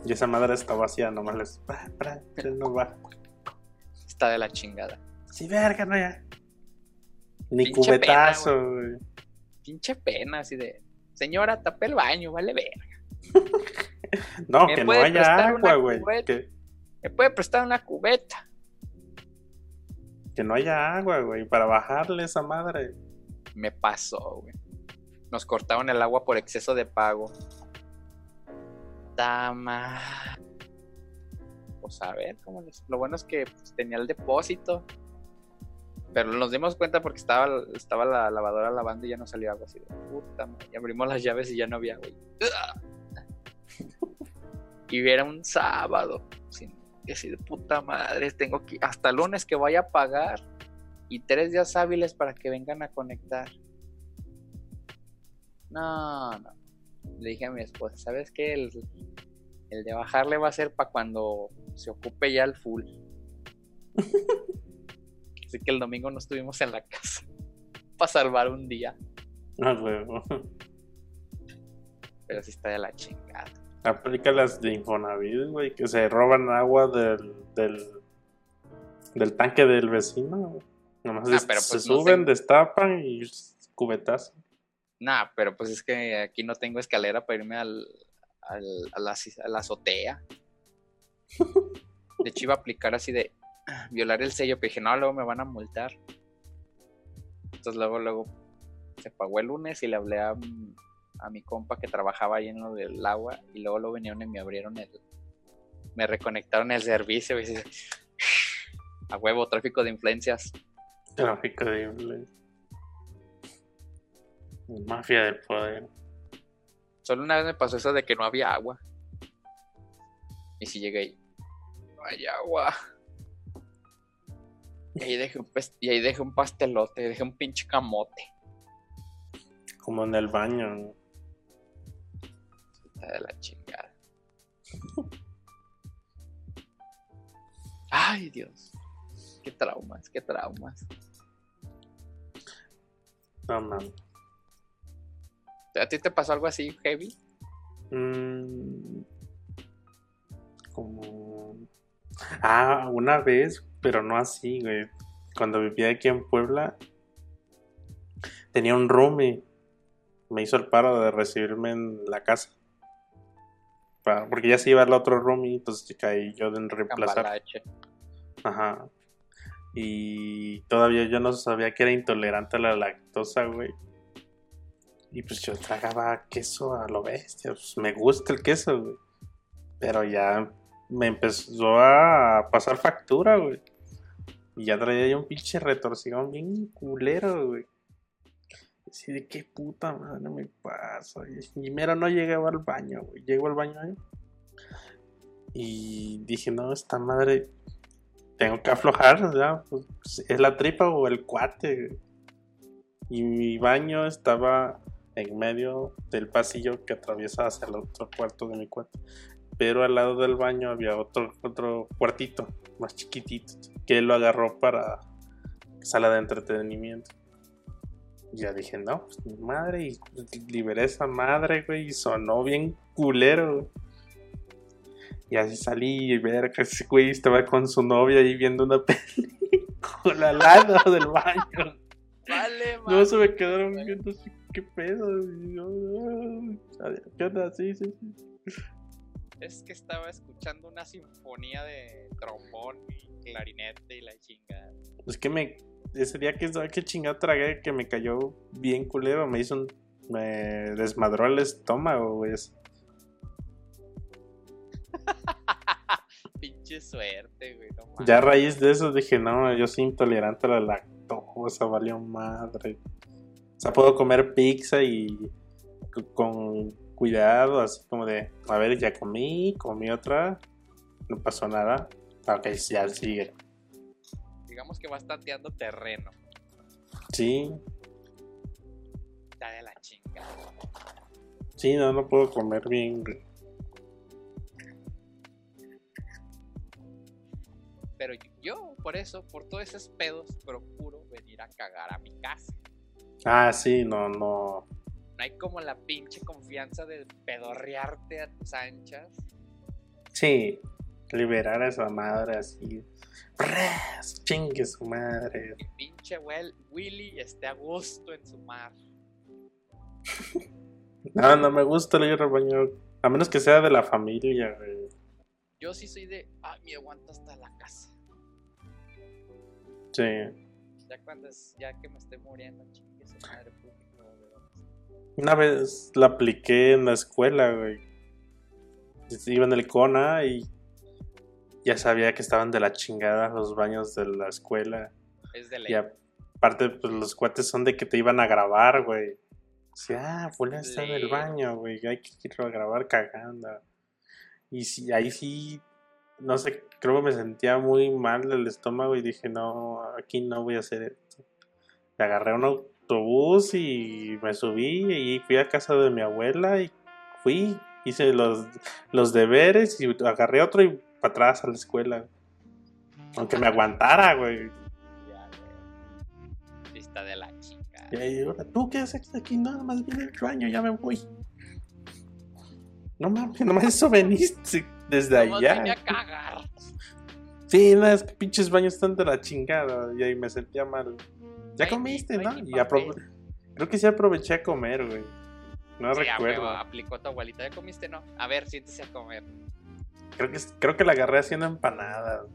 Y esa madre está vacía, nomás les. no va. Está de la chingada. Sí, verga, no ya. Ni Pinche cubetazo, pena, güey. Pinche pena, así de. Señora, tapé el baño, vale verga. No, ¿Me que no haya agua, güey. Que, ¿Me puede prestar una cubeta? que no haya agua, güey. Para bajarle esa madre. Me pasó, güey. Nos cortaron el agua por exceso de pago. Tama. Pues a ver, ¿cómo les- Lo bueno es que pues, tenía el depósito. Pero nos dimos cuenta porque estaba, estaba la lavadora lavando y ya no salió agua así de puta madre. Y abrimos las llaves y ya no había agua. Y era un sábado. Sin, y así de puta madre. Tengo que. Hasta lunes que vaya a pagar. Y tres días hábiles para que vengan a conectar. No, no. Le dije a mi esposa, ¿sabes qué? El, el de bajarle va a ser para cuando se ocupe ya el full. Así que el domingo no estuvimos en la casa. Para salvar un día. No, güey. Pero sí está de la chingada. Aplica las de Infonavit, güey. Que se roban agua del. del, del tanque del vecino, güey. Nomás Ah, pero se pues no suben, destapan y cubetazo. Nah, pero pues es que aquí no tengo escalera para irme al, al- a, la, a la azotea. De hecho, iba a aplicar así de violar el sello, pero dije, no, luego me van a multar. Entonces, luego, luego se pagó el lunes y le hablé a, a mi compa que trabajaba ahí en lo del agua. Y luego lo vinieron y me abrieron el. Me reconectaron el servicio. Y dice, a huevo, tráfico de influencias. Tráfico de influencia. Mafia del poder. Solo una vez me pasó eso de que no había agua. Y si llegué ahí, no hay agua. Y ahí dejé un, y ahí dejé un pastelote, dejé un pinche camote. Como en el baño. ¿no? Está de la chingada. Ay, Dios. Qué traumas, qué traumas. No mames. ¿A ti te pasó algo así heavy? Mm, como. Ah, una vez, pero no así, güey. Cuando vivía aquí en Puebla, tenía un roomie. Me hizo el paro de recibirme en la casa. Porque ya se iba el otro roomie, pues caí yo de reemplazar. Cambalache. Ajá. Y todavía yo no sabía que era intolerante a la lactosa, güey. Y pues yo tragaba queso a lo bestia. Pues me gusta el queso, güey. Pero ya me empezó a pasar factura, güey. Y ya traía yo un pinche retorcijón bien culero, güey. Así de qué puta madre me pasa. Y, mero no llegaba al baño, güey. Llego al baño ahí. Y dije, no, esta madre tengo que aflojar, ya, pues, es la tripa o el cuate. güey. Y mi baño estaba en medio del pasillo que atraviesa hacia el otro cuarto de mi cuarto. Pero al lado del baño había otro, otro cuartito, más chiquitito, que él lo agarró para sala de entretenimiento. Ya dije, no, pues mi madre, y liberé esa madre, güey, y sonó bien culero, güey. Y así salí y ver que ese güey estaba con su novia ahí viendo una peli. con al lado del baño. Vale, No, se me quedaron viendo así, qué pedo. Yo, "Ay, ¿Qué onda? Sí, sí, sí. Es que estaba escuchando una sinfonía de trombón y clarinete y la chingada. Es que me. Ese día que sabe qué chingado tragué, que me cayó bien culero, me hizo un. Me desmadró el estómago, güey. Pinche suerte, güey. No. Ya a raíz de eso dije, no, yo soy intolerante a la lactosa, valió madre. O sea, puedo comer pizza y con cuidado, así como de, a ver, ya comí, comí otra, no pasó nada. Ok, ya sigue. Digamos que vas tanteando terreno. Sí, Está de la chingada. sí, no, no puedo comer bien. Pero yo, por eso, por todos esos pedos, procuro venir a cagar a mi casa. Ah, sí, no, no. No hay como la pinche confianza de pedorrearte a tus anchas. Sí, liberar a esa madre así. Chingue su madre. Mi pinche Will- Willy esté a gusto en su mar. No, no me gusta el ir al baño. A menos que sea de la familia, güey. Yo sí soy de, ay, me aguanto hasta la casa. Sí. Ya cuando es, ya que me esté muriendo, chingue su madre público. Una vez la apliqué en la escuela, güey. Iba en el CONA y ya sabía que estaban de la chingada los baños de la escuela. Es de ley. Y aparte, pues los cuates son de que te iban a grabar, güey. Sí, ah, fulano está en el baño, güey. Hay que irlo a grabar cagando. Y sí, ahí sí, no sé, creo que me sentía muy mal del estómago y dije, no, aquí no voy a hacer esto. Me agarré un autobús y me subí y fui a casa de mi abuela y fui, hice los, los deberes y agarré otro y para atrás a la escuela. Aunque me aguantara, güey. Ya, güey. Está de la chingada. Y ahora, ¿tú qué haces aquí? Nada más vine al baño, ya me voy. No mames, nomás eso veniste desde Nomás vine allá. a cagar. Sí, no, es que pinches baños están de la chingada. Y ahí me sentía mal. Ya comiste, ¿no? Y. Creo que sí aproveché a comer, güey. No Sí, recuerdo. huevo, aplicó tu abuelita. ¿Ya comiste? No. A ver, siéntese a comer. Creo que, creo que la agarré haciendo empanadas.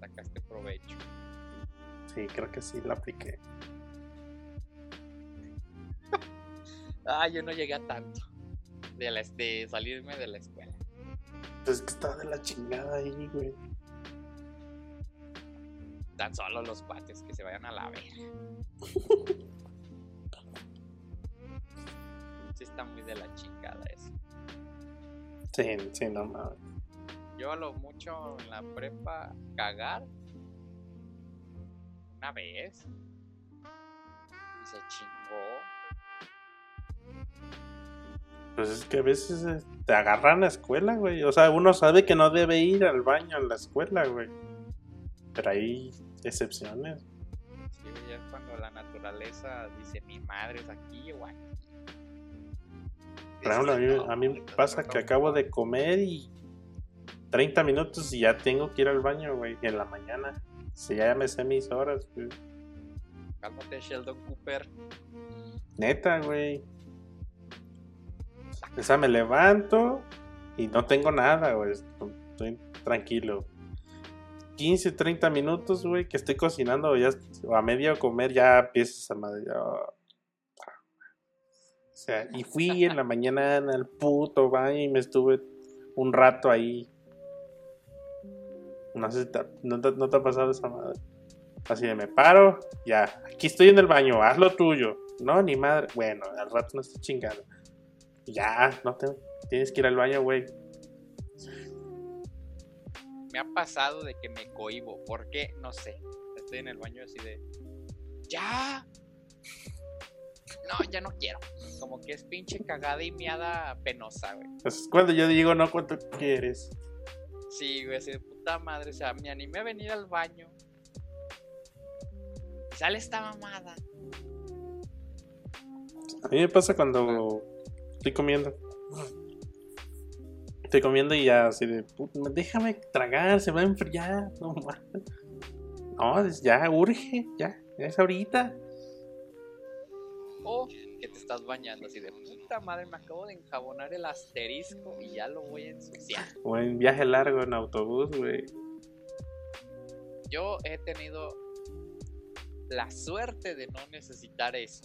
Sacaste provecho. Sí, creo que sí la apliqué. Ah, yo no llegué a tanto. De, la, de salirme de la escuela. Pues es que estaba de la chingada ahí, güey. Tan solo los cuates que se vayan a la verga. Sí está muy de la chingada eso. Sí, sí, no mames. Yo a lo mucho en la prepa cagar una vez y se chingó. Pues es que a veces eh, te agarran a la escuela, güey. O sea, uno sabe que no debe ir al baño en la escuela, güey. Pero hay excepciones. Sí, ya es cuando la naturaleza dice mi madre es aquí o aquí. Por ejemplo, a mí, a mí me pasa que acabo de comer y 30 minutos y ya tengo que ir al baño, güey. En la mañana. Si ya me sé mis horas, güey. Cálmate, Sheldon Cooper. Neta, güey. O sea, me levanto y no tengo nada, güey. Estoy tranquilo. 15, 30 minutos, güey, que estoy cocinando, ya a medio comer, ya empieza esa madre. O sea, y fui en la mañana al puto baño y me estuve un rato ahí. No sé si no, te, no te ha pasado esa madre. Así de me paro, ya, aquí estoy en el baño, haz lo tuyo. No, ni madre. Bueno, al rato no estoy chingando. Ya, no te, tienes que ir al baño, güey. Me ha pasado de que me cohibo. ¿Por qué? No sé. Estoy en el baño así de. ¡Ya! No, ya no quiero. Como que es pinche cagada y miada penosa, güey. Es cuando yo digo, no, ¿cuánto quieres? Sí, güey, así de puta madre. O sea, me animé a venir al baño. Y sale esta mamada. A mí me pasa cuando estoy comiendo. Estoy comiendo y ya así de, "Puta, déjame tragar, se va a enfriar. No mames. No, ya urge, ya, es ahorita. O que te estás bañando así de puta madre, me acabo de enjabonar el asterisco y ya lo voy a ensuciar. O en viaje largo en autobús, güey. Yo he tenido la suerte de no necesitar eso.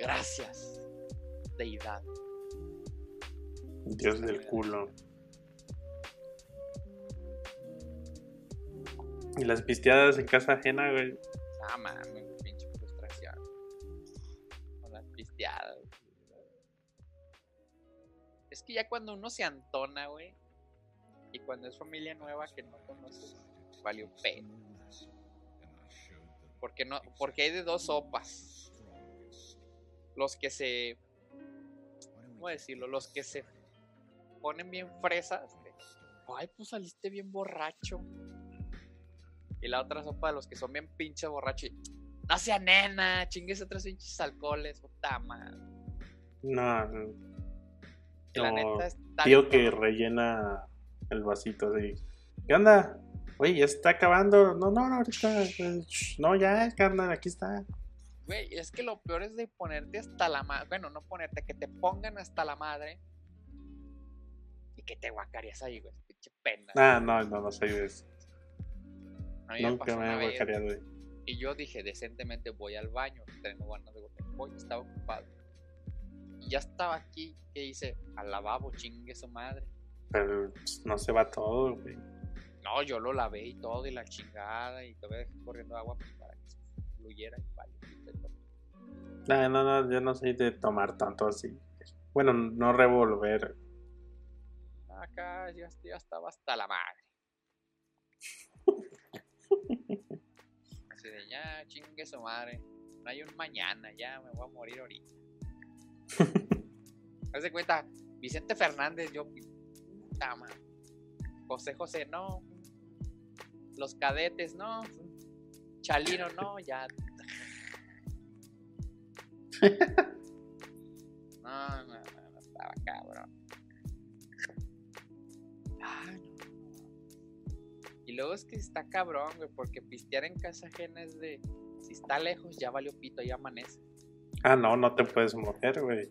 Gracias, deidad. Dios del culo. Y las pisteadas en casa ajena, güey. Ah, mames, pinche frustración. Con las pisteadas. Es que ya cuando uno se antona, güey, y cuando es familia nueva que no conoces, valió pena. Porque no, porque hay de dos sopas. Los que se ¿cómo decirlo? Los que se ponen bien fresas. de, Ay, pues saliste bien borracho. Y la otra sopa de los que son bien pinche borrachos. y, No sea nena, chingues otros pinches alcoholes, puta madre. No, la No, neta está tío que rellena el vasito así. ¿Qué onda? Oye, ya está acabando. No, no, no, ahorita. No, ya, carnal, aquí está. Güey, es que lo peor es de ponerte hasta la madre. Bueno, no ponerte, que te pongan hasta la madre. Y que te guacarías ahí, güey. Pinche pena. Ah, no, no, no soy de eso. Nunca me he guacareado, güey. Y yo dije, decentemente voy al baño. Tengo ganas de. Voy, estaba ocupado. Y ya estaba aquí. Que hice? Al lavabo, chingue su madre. Pero pues, no se va todo, güey. No, yo lo lavé y todo, y la chingada. Y todavía dejé corriendo agua pues, para que se fluyera y vale. No, no, no, yo no soy de tomar tanto así. Bueno, no revolver. Acá ya, ya estaba hasta la madre. Así de ya, chingue su madre. No hay un mañana, ya me voy a morir ahorita. Haz de cuenta, Vicente Fernández, yo, madre. José José, no. Los cadetes, no. Chalino, no, ya. No, no, no, estaba cabrón. Ay, no. Y luego es que está cabrón, güey, porque pistear en casa ajena es de. Si está lejos, ya valió pito, ya amanece. Ah, no, no te puedes mover, güey.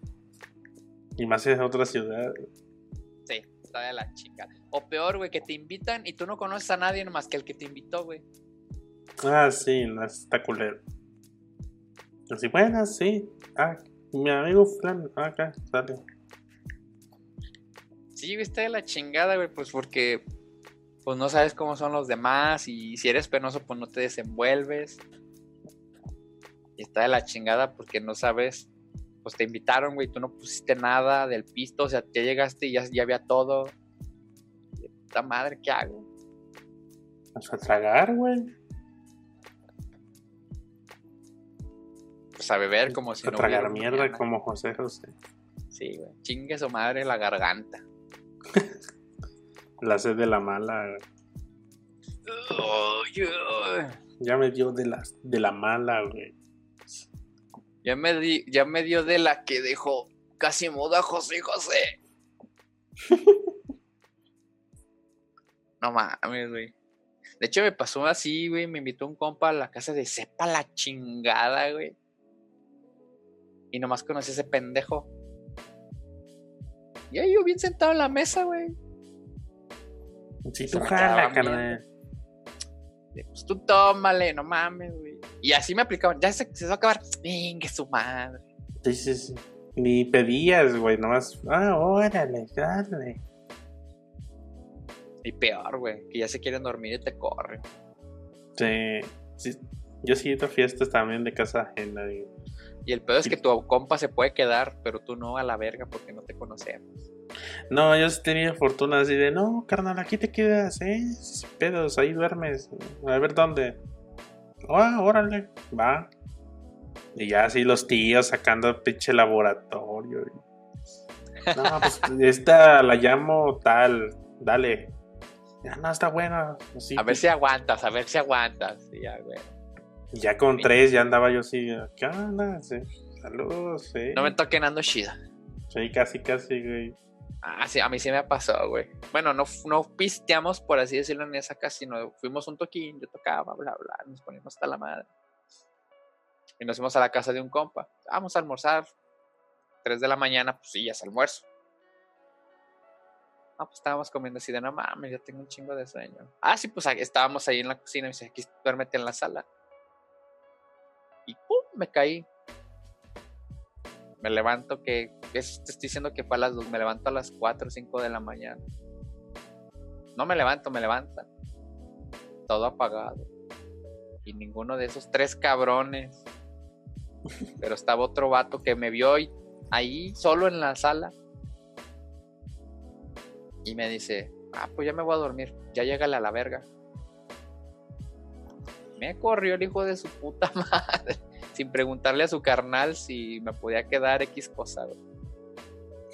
Y más en otra ciudad. Sí, está de la chica. O peor, güey, que te invitan y tú no conoces a nadie más que el que te invitó, güey. Ah, sí, no, está culero. Así, bueno, sí. Ah, mi amigo Flan, ah, acá, sale. Sí, está de la chingada, güey, pues porque pues no sabes cómo son los demás y si eres penoso, pues no te desenvuelves. Y está de la chingada porque no sabes, pues te invitaron, güey, tú no pusiste nada del pisto, o sea, ya llegaste y ya, ya había todo. Puta madre, ¿qué hago? Vamos a tragar, güey. A beber como si a no tragar mierda mañana. como José José. Sí, güey. Chingue su madre la garganta. La sed de la mala. güey. Ya me dio de la, de la mala, güey. Ya me, di, ya me dio de la que dejó casi muda José José. no mames, güey. De hecho, me pasó así, güey. Me invitó un compa a la casa de sepa la chingada, güey. Y nomás conocí a ese pendejo. Y ahí yo bien sentado en la mesa, güey. Sí, tú jala, carnal. Pues tú tómale, no mames, güey. Y así me aplicaban. Ya se, se va a acabar. Venga, su madre. Sí, sí, sí. Ni pedías, güey, nomás. Ah, órale, dale. Y peor, güey. Que ya se quieren dormir y te corren. Sí, sí. Yo sí he ido a fiestas también de casa ajena. güey. Y el peor es que tu compa se puede quedar, pero tú no a la verga porque no te conocemos. No, yo tenía fortuna así de, no, carnal, aquí te quedas, ¿eh? Pedos, ahí duermes. A ver dónde. Ah, órale, va. Y ya así los tíos sacando pinche laboratorio. No, pues esta la llamo tal, dale. Ya no, está buena. así, A ver si aguantas, a ver si aguantas. Ya, güey. Y ya con tres ya andaba yo así, ¿qué onda? Sí, saludos, sí. No me toquen ando chida. Sí, casi, casi, güey. Ah, sí, a mí sí me ha pasado, güey. Bueno, no, no pisteamos, por así decirlo, en esa casa, sino fuimos un toquín, yo tocaba, bla, bla, nos poníamos hasta la madre. Y nos fuimos a la casa de un compa. Vamos a almorzar. 3 de la mañana, pues sí, ya es almuerzo. Ah, pues estábamos comiendo así de no mames, yo tengo un chingo de sueño. Ah, sí, pues estábamos ahí en la cocina y me dice, aquí duérmete en la sala. Y pum, me caí. Me levanto que, te estoy diciendo que fue a las 2, me levanto a las 4 o 5 de la mañana. No me levanto, me levanta. Todo apagado. Y ninguno de esos tres cabrones. Pero estaba otro vato que me vio ahí solo en la sala. Y me dice, ah, pues ya me voy a dormir. Ya llégale a la verga. Me corrió el hijo de su puta madre sin preguntarle a su carnal si me podía quedar X cosa.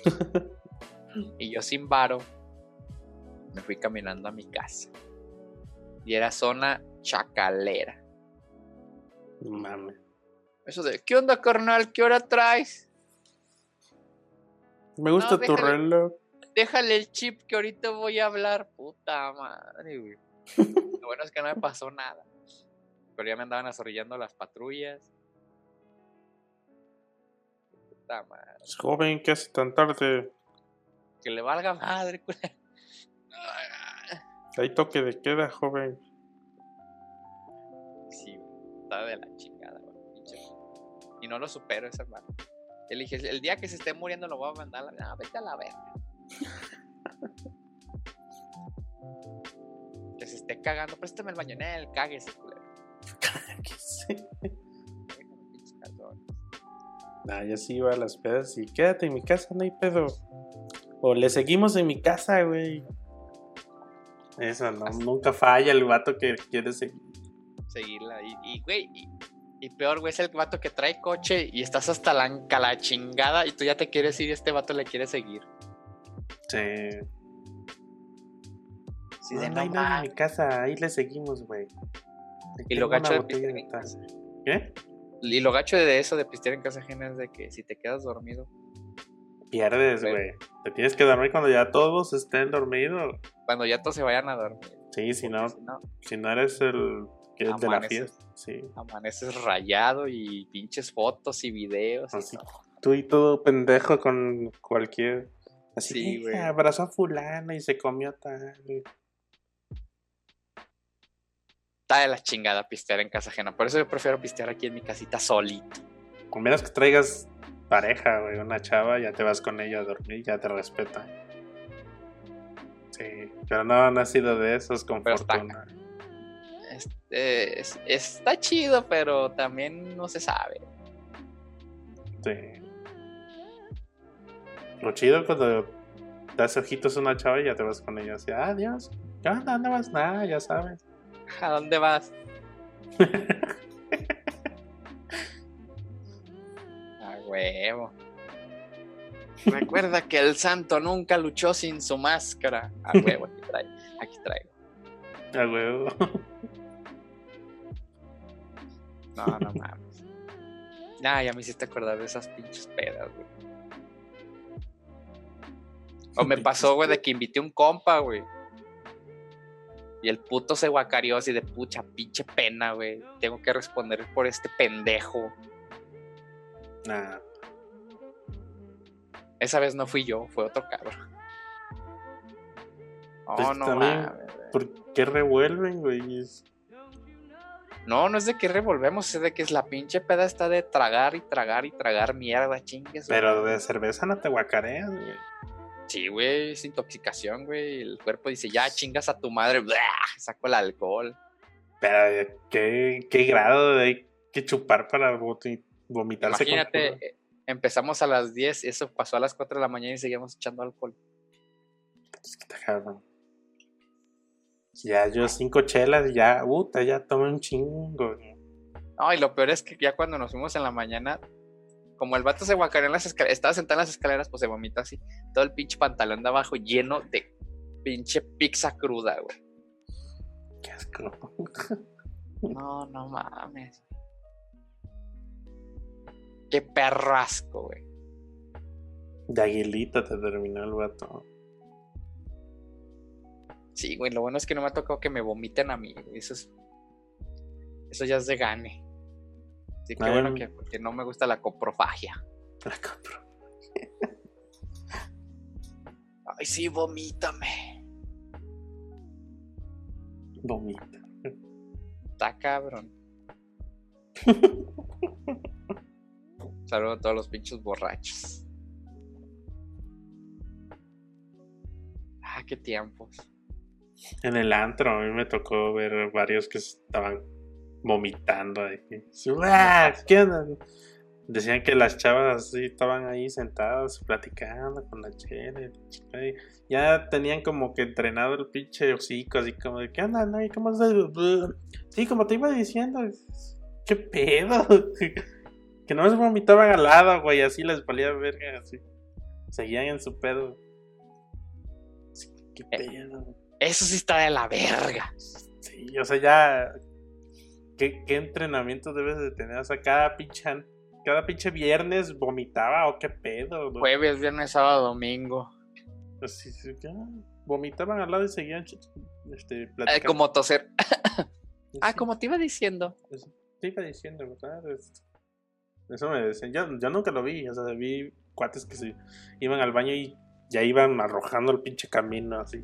y yo sin varo me fui caminando a mi casa. Y era zona chacalera. Mames. Eso de, ¿qué onda, carnal? ¿Qué hora traes? Me gusta tu reloj. Déjale el chip que ahorita voy a hablar. Puta madre, güey. Lo bueno es que no me pasó nada. Pero ya me andaban azorrillando las patrullas. Es joven, ¿qué hace tan tarde? Que le valga madre, Hay toque de queda, joven. Sí, está de la chingada, Y no lo supero ese hermano. Le dije, el día que se esté muriendo lo voy a mandar a la... vete a la verga. que se esté cagando, préstame el baño en él, cáguese, culero. Cáguese. Nah, yo sí iba a las pedas y quédate en mi casa, no hay pedo. O le seguimos en mi casa, güey. Eso no, nunca falla el vato que quiere seguir. Seguirla. Y, güey, y, peor, güey, es el vato que trae coche y estás hasta la, la chingada y tú ya te quieres ir y este vato le quiere seguir. Sí. Sí, no, hay nada en mi casa, ahí le seguimos, güey. Y lo gacho de ¿Qué? Y lo gacho de eso, de pistear en casa ajena, es de que si te quedas dormido. Pierdes, güey. Te tienes que dormir cuando ya todos estén dormidos. Cuando ya todos se vayan a dormir. Sí, si no, si no, eres el que es de la fiesta. Sí. Amaneces rayado y pinches fotos y videos. Así, tú y todo pendejo con cualquier. Así, güey. Abrazó a fulano y se comió tal está de la chingada pistear en casa ajena. Por eso yo prefiero pistear aquí en mi casita solito. Con menos que traigas pareja, güey, una chava, ya te vas con ella a dormir, ya te respeta. Sí, pero no han nacido de esos con fortuna. Este, está chido, pero también no se sabe. Sí. Lo chido cuando das ojitos a una chava y ya te vas con ella así, adiós. ¿Qué onda? ¿Dónde vas? Nada, ya sabes. ¿A dónde vas? A huevo. Recuerda que el santo nunca luchó sin su máscara. A huevo, aquí traigo. Aquí traigo. A huevo. No, no mames. Nah, ya me hiciste acordar de esas pinches pedas, güey. O me pasó, güey, de que invité un compa, güey. Y el puto se guacarió así de pucha, pinche pena, güey. Tengo que responder por este pendejo. Nah. Esa vez no fui yo, fue otro cabrón. Oh, pues no mames. ¿Por qué revuelven, güey? No, no es de que revolvemos, es de que es la pinche peda está de tragar y tragar y tragar mierda, chingues. Pero de cerveza no te guacareas, güey. Sí, güey, es intoxicación, güey. El cuerpo dice, ya chingas a tu madre, saco el alcohol. Pero, ¿qué, qué grado hay que chupar para vomitarse? Imagínate, eh, empezamos a las 10, eso pasó a las 4 de la mañana y seguíamos echando alcohol. Es que te Ya, yo cinco chelas, ya, puta, ya tomé un chingo. No, y lo peor es que ya cuando nos fuimos en la mañana, como el vato se guacareó en las escaleras, estaba sentado en las escaleras, pues se vomita así. Todo el pinche pantalón de abajo lleno de pinche pizza cruda, güey. Qué asco. No, no mames. Qué perrasco, güey. De aguilita te terminó el vato. Sí, güey, lo bueno es que no me ha tocado que me vomiten a mí. Eso es. Eso ya es de gane. Sí, que Ah, bueno que, porque no me gusta la coprofagia. La compro. Ay, sí, vomítame. Vomita. Está cabrón. Saludos a todos los pinches borrachos. Ah, qué tiempos. En el antro a mí me tocó ver varios que estaban vomitando ¡ah! ¿Qué onda? Decían que las chavas así estaban ahí sentadas platicando con la chela. Ya tenían como que entrenado el pinche hocico, así como de ¿qué onda? No? ¿Y cómo estás? Sí, como te iba diciendo. ¿Qué pedo? Que no se vomitaban al lado, güey, así les valía verga, así. Seguían en su pedo. ¿Qué Eh. pedo? Eso sí está de la verga. Sí, o sea, ya. ¿Qué, qué entrenamiento debes de tener? O sea, cada pinche, cada pinche viernes vomitaba o qué pedo. güey? Jueves, viernes, sábado, domingo. Pues sí, sí, ya, vomitaban al lado y seguían este, Eh, platicando. como toser. Sí, Ah, como te iba diciendo. Eso te iba diciendo, ¿verdad? Es- Eso me decían. Yo, yo nunca lo vi. O sea, vi cuates que se iban al baño y ya iban arrojando el pinche camino así.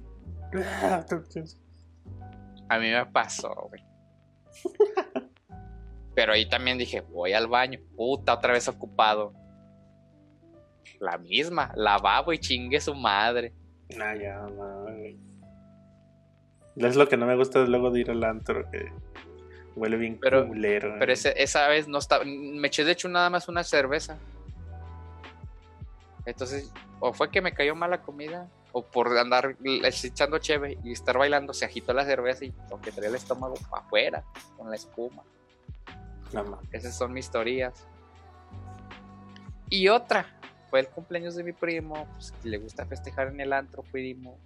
A mí me pasó, güey. Pero ahí también dije, voy al baño. Puta, otra vez ocupado. La misma, lavabo y chingue su madre. Nah, ya. Es lo que no me gusta luego de ir al antro, que huele bien Pero- culero. Pero eh. ese- esa vez no estaba. Me eché de hecho nada más una cerveza. Entonces, o fue que me cayó mala comida, o por andar echando cheve y estar bailando, se agitó la cerveza y aunque traía el estómago para afuera con la espuma. Esas son mis teorías. Y otra, fue el cumpleaños de mi primo, pues que le gusta festejar en el antro, fuimos.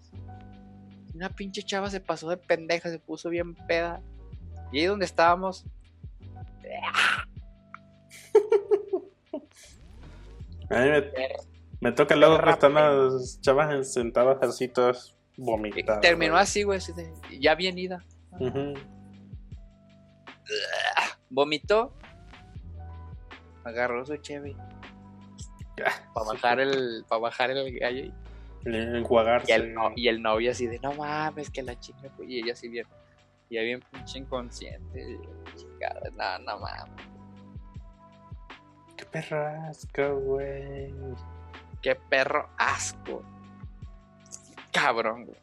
Una pinche chava se pasó de pendeja, se puso bien peda. Y ahí donde estábamos, A mí me, me toca luego que están las chavas en- sentadas así todas vomitadas. terminó güey. así, güey, así de, ya bien ida. Vomitó, agarró su cheve Ah, para bajar el, para bajar el gallo. y- el enjuagarse. Y el, no- y el novio así de, no mames, que la chinga, pues", y ella así bien, y bien pinche inconsciente, chingada, no, no mames. Qué perrasco, güey. Qué perro asco. Cabrón, güey.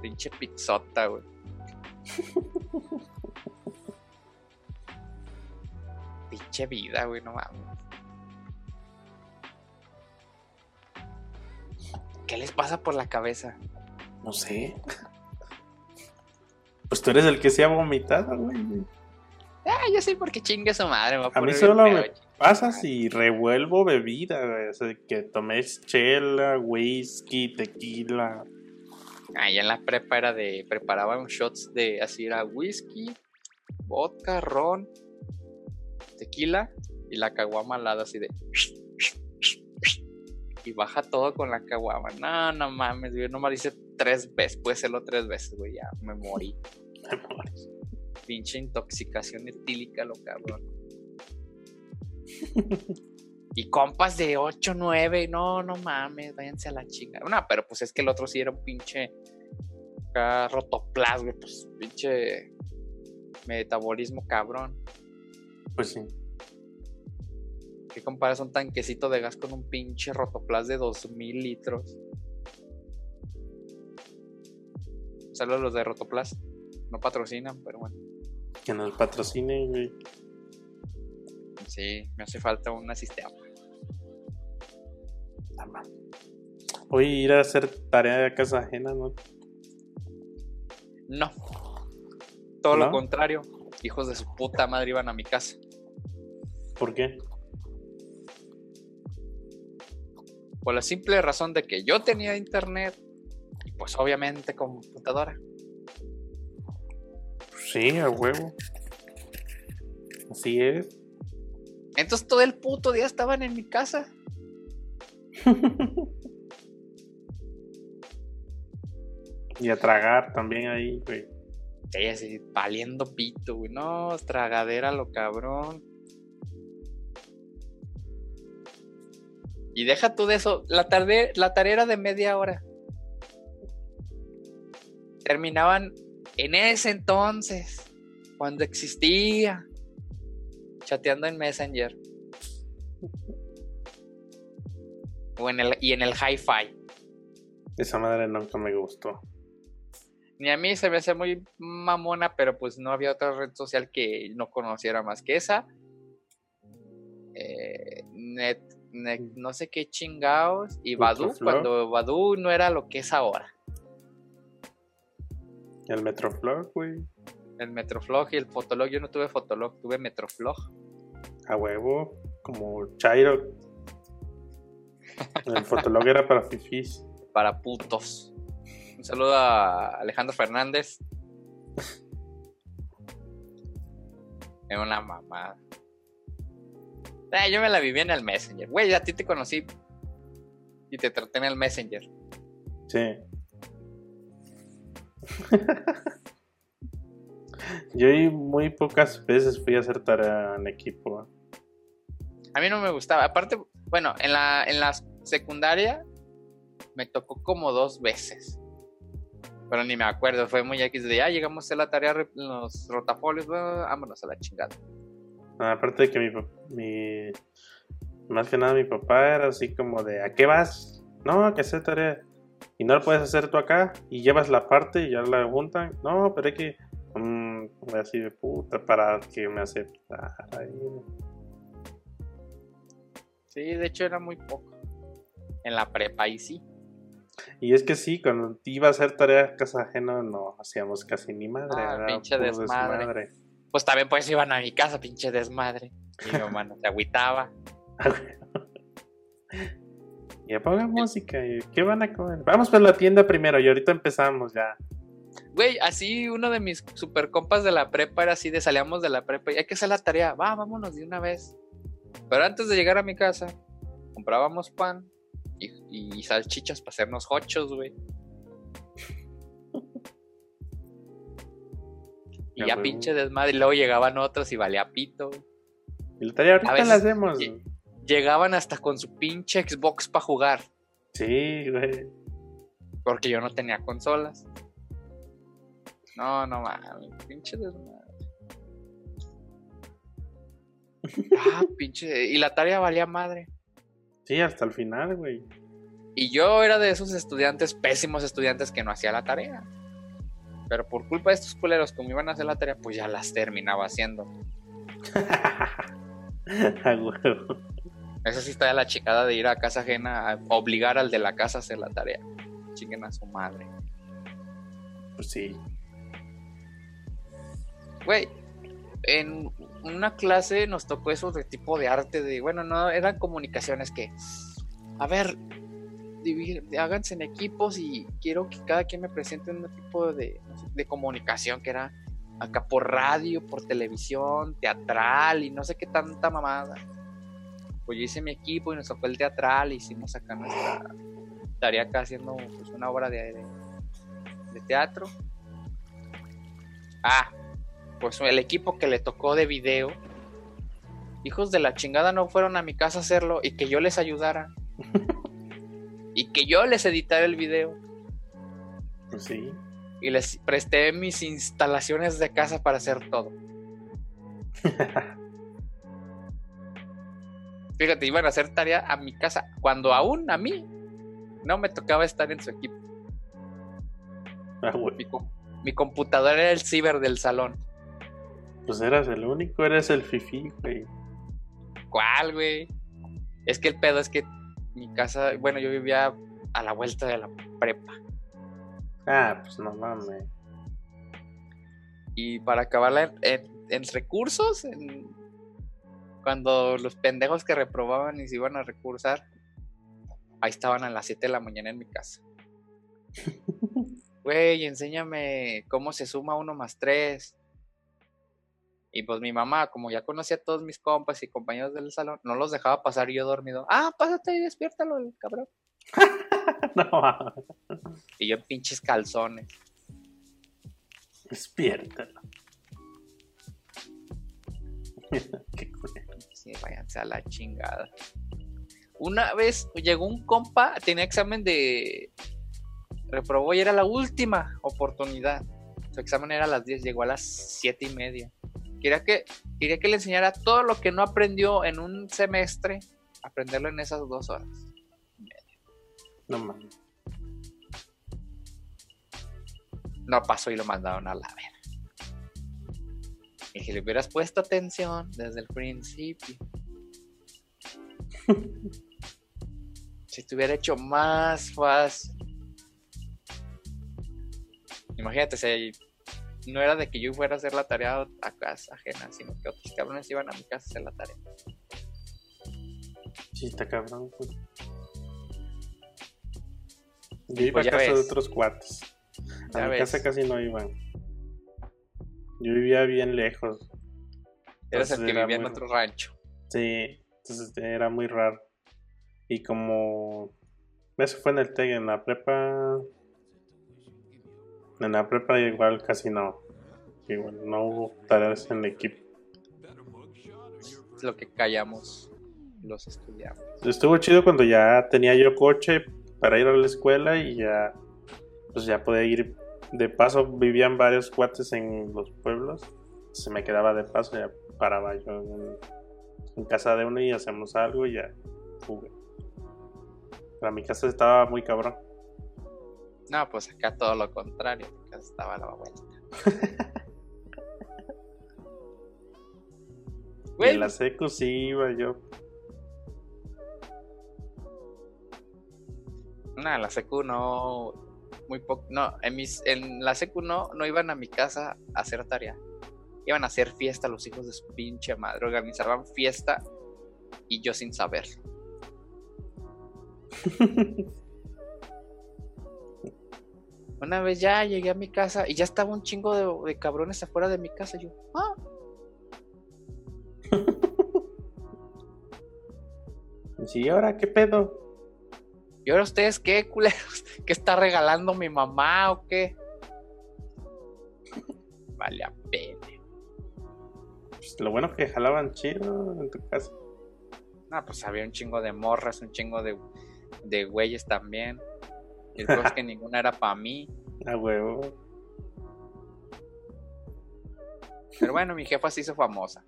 Pinche pizzota, güey. Pinche vida, güey, no mames. ¿Qué les pasa por la cabeza? No sé. Pues tú eres el que se ha vomitado, güey. Ah, yo sé por qué chingue su madre. me va A mí solo me Pasas y revuelvo bebida, güey. O sea, que tomes chela, whisky, tequila. Ah, ya en la prepa era de. Preparaban shots de. Así era whisky, vodka, ron, tequila y la caguama al lado, así de. Y baja todo con la caguama. No, no mames, güey. No me dice tres veces. Puede serlo tres veces, güey. Ya me morí. Pinche intoxicación etílica, lo cabrón. Y compas de 8, 9, no, no mames, váyanse a la chinga. No, pero pues es que el otro sí era un pinche acá rotoplas, güey, pues pinche metabolismo cabrón. Pues sí. ¿Qué comparas un tanquecito de gas con un pinche rotoplas de 2000 litros? Saludos a los de rotoplas. No patrocinan, pero bueno. Que nos patrocine, güey. Sí, me hace falta un sistema. Voy a ir a hacer tarea de casa ajena, ¿no? No. Todo ¿No? lo contrario. Hijos de su puta madre iban a mi casa. ¿Por qué? Por la simple razón de que yo tenía internet y pues obviamente computadora. Sí, a huevo. Así es. Entonces todo el puto día estaban en mi casa. y a tragar también ahí, güey. Sí, así, valiendo pito, güey. No, tragadera lo cabrón. Y deja tú de eso, la, tarde, la tarea era de media hora. Terminaban en ese entonces, cuando existía, chateando en Messenger. O en el, y en el hi-fi. Esa madre nunca me gustó. Ni a mí se me hace muy mamona, pero pues no había otra red social que no conociera más que esa. Eh, net, no sé qué chingados. Y Badu, cuando Badu no era lo que es ahora. El Metroflog, güey. El Metroflog y el Fotolog. Yo no tuve Fotolog, tuve Metroflog. A huevo, como Chairo. El Fotolog era para fifis. Para putos. Un saludo a Alejandro Fernández. Es una mamada. Ah, yo me la viví en el Messenger. Güey, a ti te conocí y te traté en el Messenger. Sí. yo muy pocas veces fui a hacer tarea en equipo. A mí no me gustaba. Aparte, bueno, en la, en la secundaria me tocó como dos veces. Pero ni me acuerdo, fue muy X de ya llegamos a hacer la tarea en los rotafolios, vámonos a la chingada. Ah, aparte de que mi, mi, más que nada mi papá era así como de, ¿a qué vas? No, que hacer tarea. Y no la puedes hacer tú acá y llevas la parte y ya la juntan. No, pero hay que, um, así de puta, para que me aceptara. Sí, de hecho era muy poco. En la prepa y sí. Y es que sí, cuando iba a hacer tarea a casa ajena no hacíamos casi ni madre. Ah, pinche desmadre. Pues también pues iban a mi casa, pinche desmadre. Y mi mamá no se agüitaba. y apaga música. ¿Qué van a comer? Vamos por la tienda primero y ahorita empezamos ya. Güey, así uno de mis super compas de la prepa era así de salíamos de la prepa y hay que hacer la tarea. Va, vámonos de una vez. Pero antes de llegar a mi casa, comprábamos pan y, salchichas para hacernos hochos, güey. y ya pinche desmadre. Y luego llegaban otros y valía pito. Y la tarea ahorita la hacemos. Llegaban hasta con su pinche Xbox para jugar. Sí, güey. Porque yo no tenía consolas. No, no mames, pinche desmadre. ah, pinche. Y la tarea valía madre. Sí, hasta el final, güey. Y yo era de esos estudiantes, pésimos estudiantes que no hacía la tarea. Pero por culpa de estos culeros que me iban a hacer la tarea, pues ya las terminaba haciendo. Esa sí está de la chicada de ir a casa ajena a obligar al de la casa a hacer la tarea. Chinguen a su madre. Pues sí. Güey, en una clase nos tocó eso de tipo de arte, de, bueno, no, eran comunicaciones que, a ver, háganse en equipos y quiero que cada quien me presente un tipo de, de comunicación que era acá por radio, por televisión, teatral y no sé qué tanta mamada. Pues yo hice mi equipo y nos tocó el teatral, y hicimos acá nuestra tarea acá haciendo pues, una obra de, de teatro. Ah, pues el equipo que le tocó de video, hijos de la chingada no fueron a mi casa a hacerlo y que yo les ayudara. y que yo les editara el video. Pues sí. Y les presté mis instalaciones de casa para hacer todo. Fíjate, iban a hacer tarea a mi casa cuando aún a mí no me tocaba estar en su equipo. Ah, mi computadora era el ciber del salón. Pues eras el único, eres el fifi, güey. ¿Cuál, güey? Es que el pedo es que mi casa, bueno, yo vivía a la vuelta de la prepa. Ah, pues no mames. Y para acabarla en, recursos, cuando los pendejos que reprobaban y se iban a recursar, ahí estaban a las 7 de la mañana en mi casa. Güey, enséñame cómo se suma uno más tres Y pues mi mamá, como ya conocía a todos mis compas y compañeros del salón, no los dejaba pasar yo dormido. Ah, pásate y despiértalo, el cabrón. no. Y yo en pinches calzones. Despiértalo. Qué Sí, váyanse a la chingada. Una vez llegó un compa, tenía examen de. Reprobó y era la última oportunidad. Su examen era a las 10, llegó a las 7 y media. Quería que, quería que le enseñara todo lo que no aprendió en un semestre, aprenderlo en esas dos horas. No mames. No pasó y lo mandaron a la verga. Y si le hubieras puesto atención desde el principio. si te hubiera hecho más fácil. Imagínate, si no era de que yo fuera a hacer la tarea a casa ajena, sino que otros cabrones iban a mi casa a hacer la tarea. Sí, está cabrón. Yo iba pues a casa de otros cuates. A mi casa casi no iban. Yo vivía bien lejos. Eras el que vivía en otro rancho. Sí, entonces era muy raro. Y como. Eso fue en el TEG, en la prepa. En la prepa igual casi no. Igual no hubo tareas en el equipo. Es lo que callamos los estudiantes. Estuvo chido cuando ya tenía yo coche para ir a la escuela y ya. Pues ya podía ir. De paso vivían varios cuates en los pueblos. Se me quedaba de paso, ya paraba yo en, en casa de uno y hacemos algo y ya jugué. Pero mi casa estaba muy cabrón. No, pues acá todo lo contrario, casa estaba la vuelta. En la seco sí iba yo. No, en la secu no. Muy poco. No, en, mis, en la secu no, no iban a mi casa a hacer tarea. Iban a hacer fiesta los hijos de su pinche madre. Organizaban fiesta y yo sin saberlo. Una vez ya llegué a mi casa y ya estaba un chingo de, cabrones afuera de mi casa. Y yo, ah. Sí, ahora qué pedo? ¿Y ahora ustedes qué, culeros? ¿Qué está regalando mi mamá o qué? Vale a pena. Pues lo bueno que jalaban chido en tu casa. No, pues había un chingo de morras, un chingo de, de güeyes también. Y el es que ninguna era para mí. A huevo. Pero bueno, mi jefa se hizo famosa.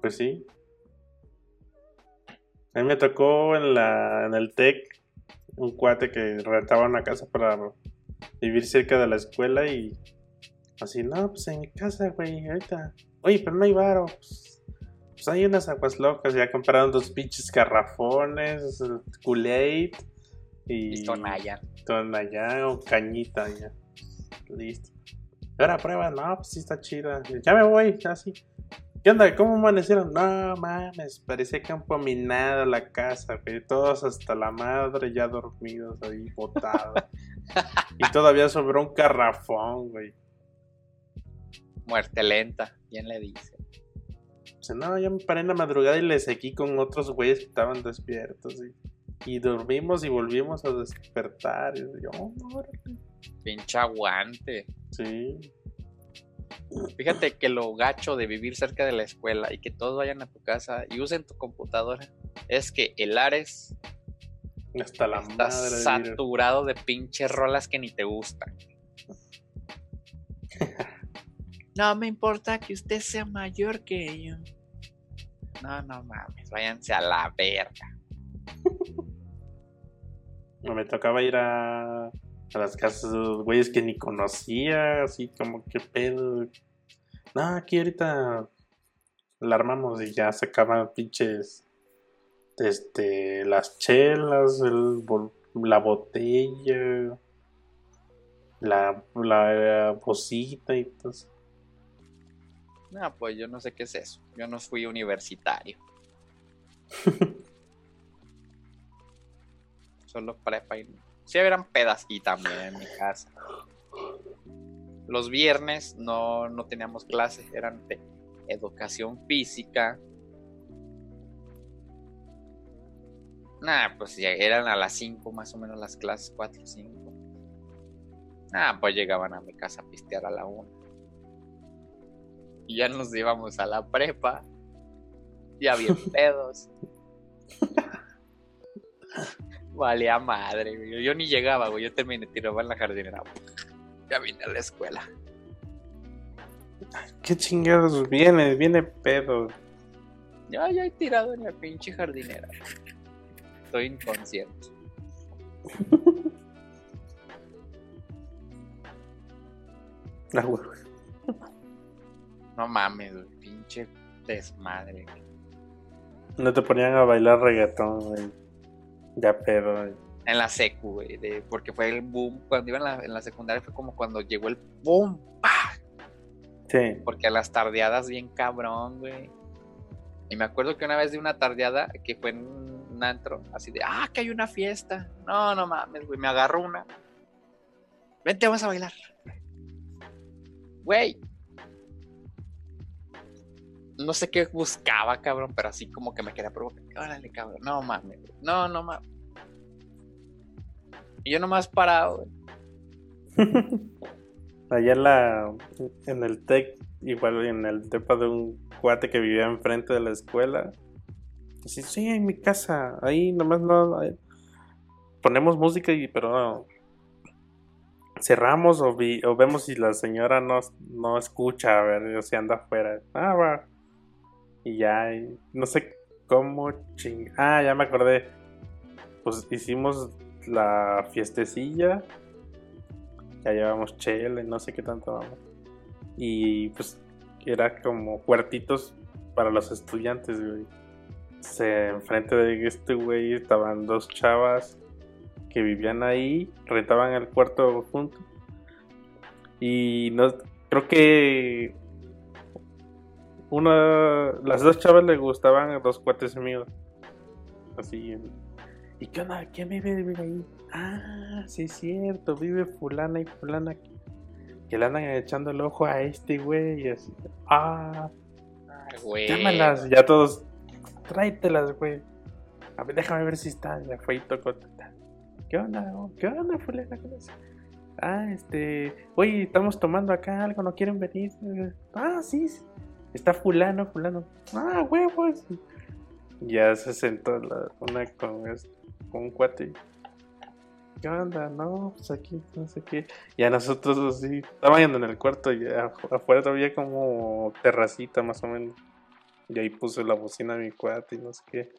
Pues sí. A mí me tocó en la en el TEC un cuate que rentaba una casa para vivir cerca de la escuela y así, no, pues en mi casa, güey, ahorita. Oye, pero no hay varo. Pues, pues hay unas aguas locas, ya compraron dos pinches garrafones, Kool-Aid y... Tonaya. Tonaya o cañita, ya. Listo. Ahora prueba, no, pues sí está chida. Ya me voy, así. ¿Qué onda? ¿Cómo amanecieron? No mames, parecía campo minado la casa, güey. Todos hasta la madre ya dormidos ahí, botados. y todavía sobró un carrafón, güey. Muerte lenta, ¿quién le dice? Dice, no, ya me paré en la madrugada y le seguí con otros güeyes que estaban despiertos. Y, dormimos y volvimos a despertar. Y yo, oh, Pinche aguante. Sí. Fíjate que lo gacho de vivir cerca de la escuela y que todos vayan a tu casa y usen tu computadora es que el Ares está saturado de, pinches rolas que ni te gustan. no me importa que usted sea mayor que yo. No, no mames, váyanse a la verga. No me tocaba ir a a las casas de los güeyes que ni conocía, así como que pedo. No, aquí ahorita la armamos y ya sacaban pinches este las chelas, el, la botella, la, la bocita y todo No, pues yo no sé qué es eso. Yo no fui universitario. Solo prepa y Sí, eran pedas y también en mi casa. los viernes no, no teníamos clases, eran de educación física. Nah, pues ya eran a las 5 más o menos las clases, 4 o 5. Nah, pues llegaban a mi casa a pistear a la 1. Y ya nos íbamos a la prepa. Ya bien pedos. Valía madre, güey. Yo ni llegaba, güey. Yo terminé tiraba en la jardinera. Ya vine a la escuela. ¿Qué chingados viene? Viene pedo. Ya, ya he tirado en la pinche jardinera. Estoy inconsciente. Ah, güey. No mames, güey. Pinche desmadre. güey. No te ponían a bailar reggaetón, güey. Ya güey. En la secu, güey. de- Porque fue el boom. Cuando iba en la, en la secundaria fue como cuando llegó el boom. ¡pah! Sí. Porque a las tardeadas bien cabrón, güey. Y me acuerdo que una vez de una tardeada que fue en un antro, así de, ah, que hay una fiesta. No, no mames, güey, me agarró una. Vente, vamos a bailar. Güey. No sé qué buscaba, cabrón, pero así como que me quería provocar. Órale, cabrón. No mames. No, no mames. Y yo nomás parado. Allá en la. En el TEC, igual en el depa de un cuate que vivía enfrente de la escuela. Así, sí, en mi casa. Ahí nomás no. ahí- Ponemos música y. Pero no. Cerramos o, vi- o vemos si la señora no, no escucha, a ver si anda afuera. Ah, va. Y ya, no sé cómo ching. Ah, ya me acordé. Pues hicimos la fiestecilla. Ya llevamos chela y no sé qué tanto vamos. Y pues era como cuartitos para los estudiantes, güey. Se, enfrente de este güey estaban dos chavas que vivían ahí, rentaban el cuarto juntos. Y no creo que una las dos chavas le gustaban a dos cuates míos. Así. ¿Y qué onda? ¿Quién vive, vive ahí? Ah, sí es cierto, vive fulana y fulana que, que le andan echando el ojo a este güey y así. Ah, güey. llámalas, ya todos, tráetelas, güey. A ver, déjame ver si están. Ya fue y tocó. ¿Qué onda? ¿Qué onda, fulana? ¿Cómo es? Ah, este, oye, estamos tomando acá algo, ¿no quieren venir? Ah, sí, sí. Está fulano, fulano. Ah, huevos. Ya se sentó la, una con, este- con un cuate. ¿Qué onda? No, pues aquí, no sé qué. Y a nosotros así, estaban en el cuarto y afu- afuera había como terracita más o menos. Y ahí puse la bocina a mi cuate y no sé qué.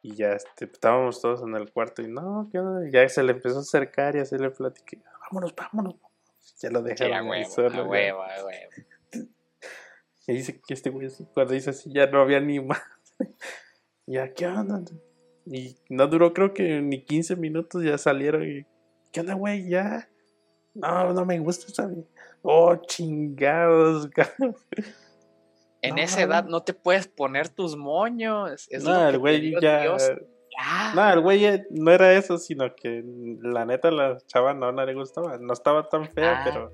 Y ya este, estábamos todos en el cuarto y no, ¿qué onda? Y ya se le empezó a acercar y así le platiqué. Vámonos, vámonos. Ya lo Sí, dejaron a huevo, solo, a huevo, a huevo. Y dice que este güey cuando dice así, ya no había ni más. ya, ¿qué onda? Y no duró creo que ni 15 minutos, ya salieron y, ¿qué onda, güey? Ya. No, no me gusta esa Oh, chingados. cabrón. En No, esa edad no te puedes poner tus moños. Es no, que el güey ya. Dios. No, el güey no era eso, sino que la neta la chava no, no le gustaba. No estaba tan fea, Ah. pero.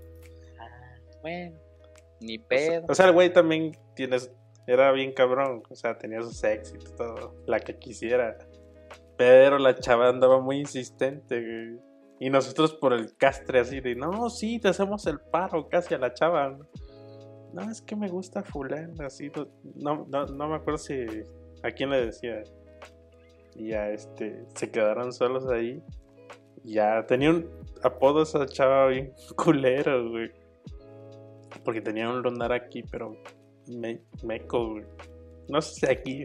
Ah, bueno, ni O sea, pedo. o sea, el güey también tienes, era bien cabrón, o sea, tenía sus éxitos, todo, la que quisiera. Pero la chava andaba muy insistente, güey. Y nosotros por el castre así de, no, sí, te hacemos el paro casi a la chava. No, No, es que me gusta fulano, así. No, no, no me acuerdo si a quién le decía. Y ya, este, se quedaron solos ahí. Y ya, tenía un apodo esa chava bien culero, güey. Porque tenía un lunar aquí, pero me, meco. No sé si aquí.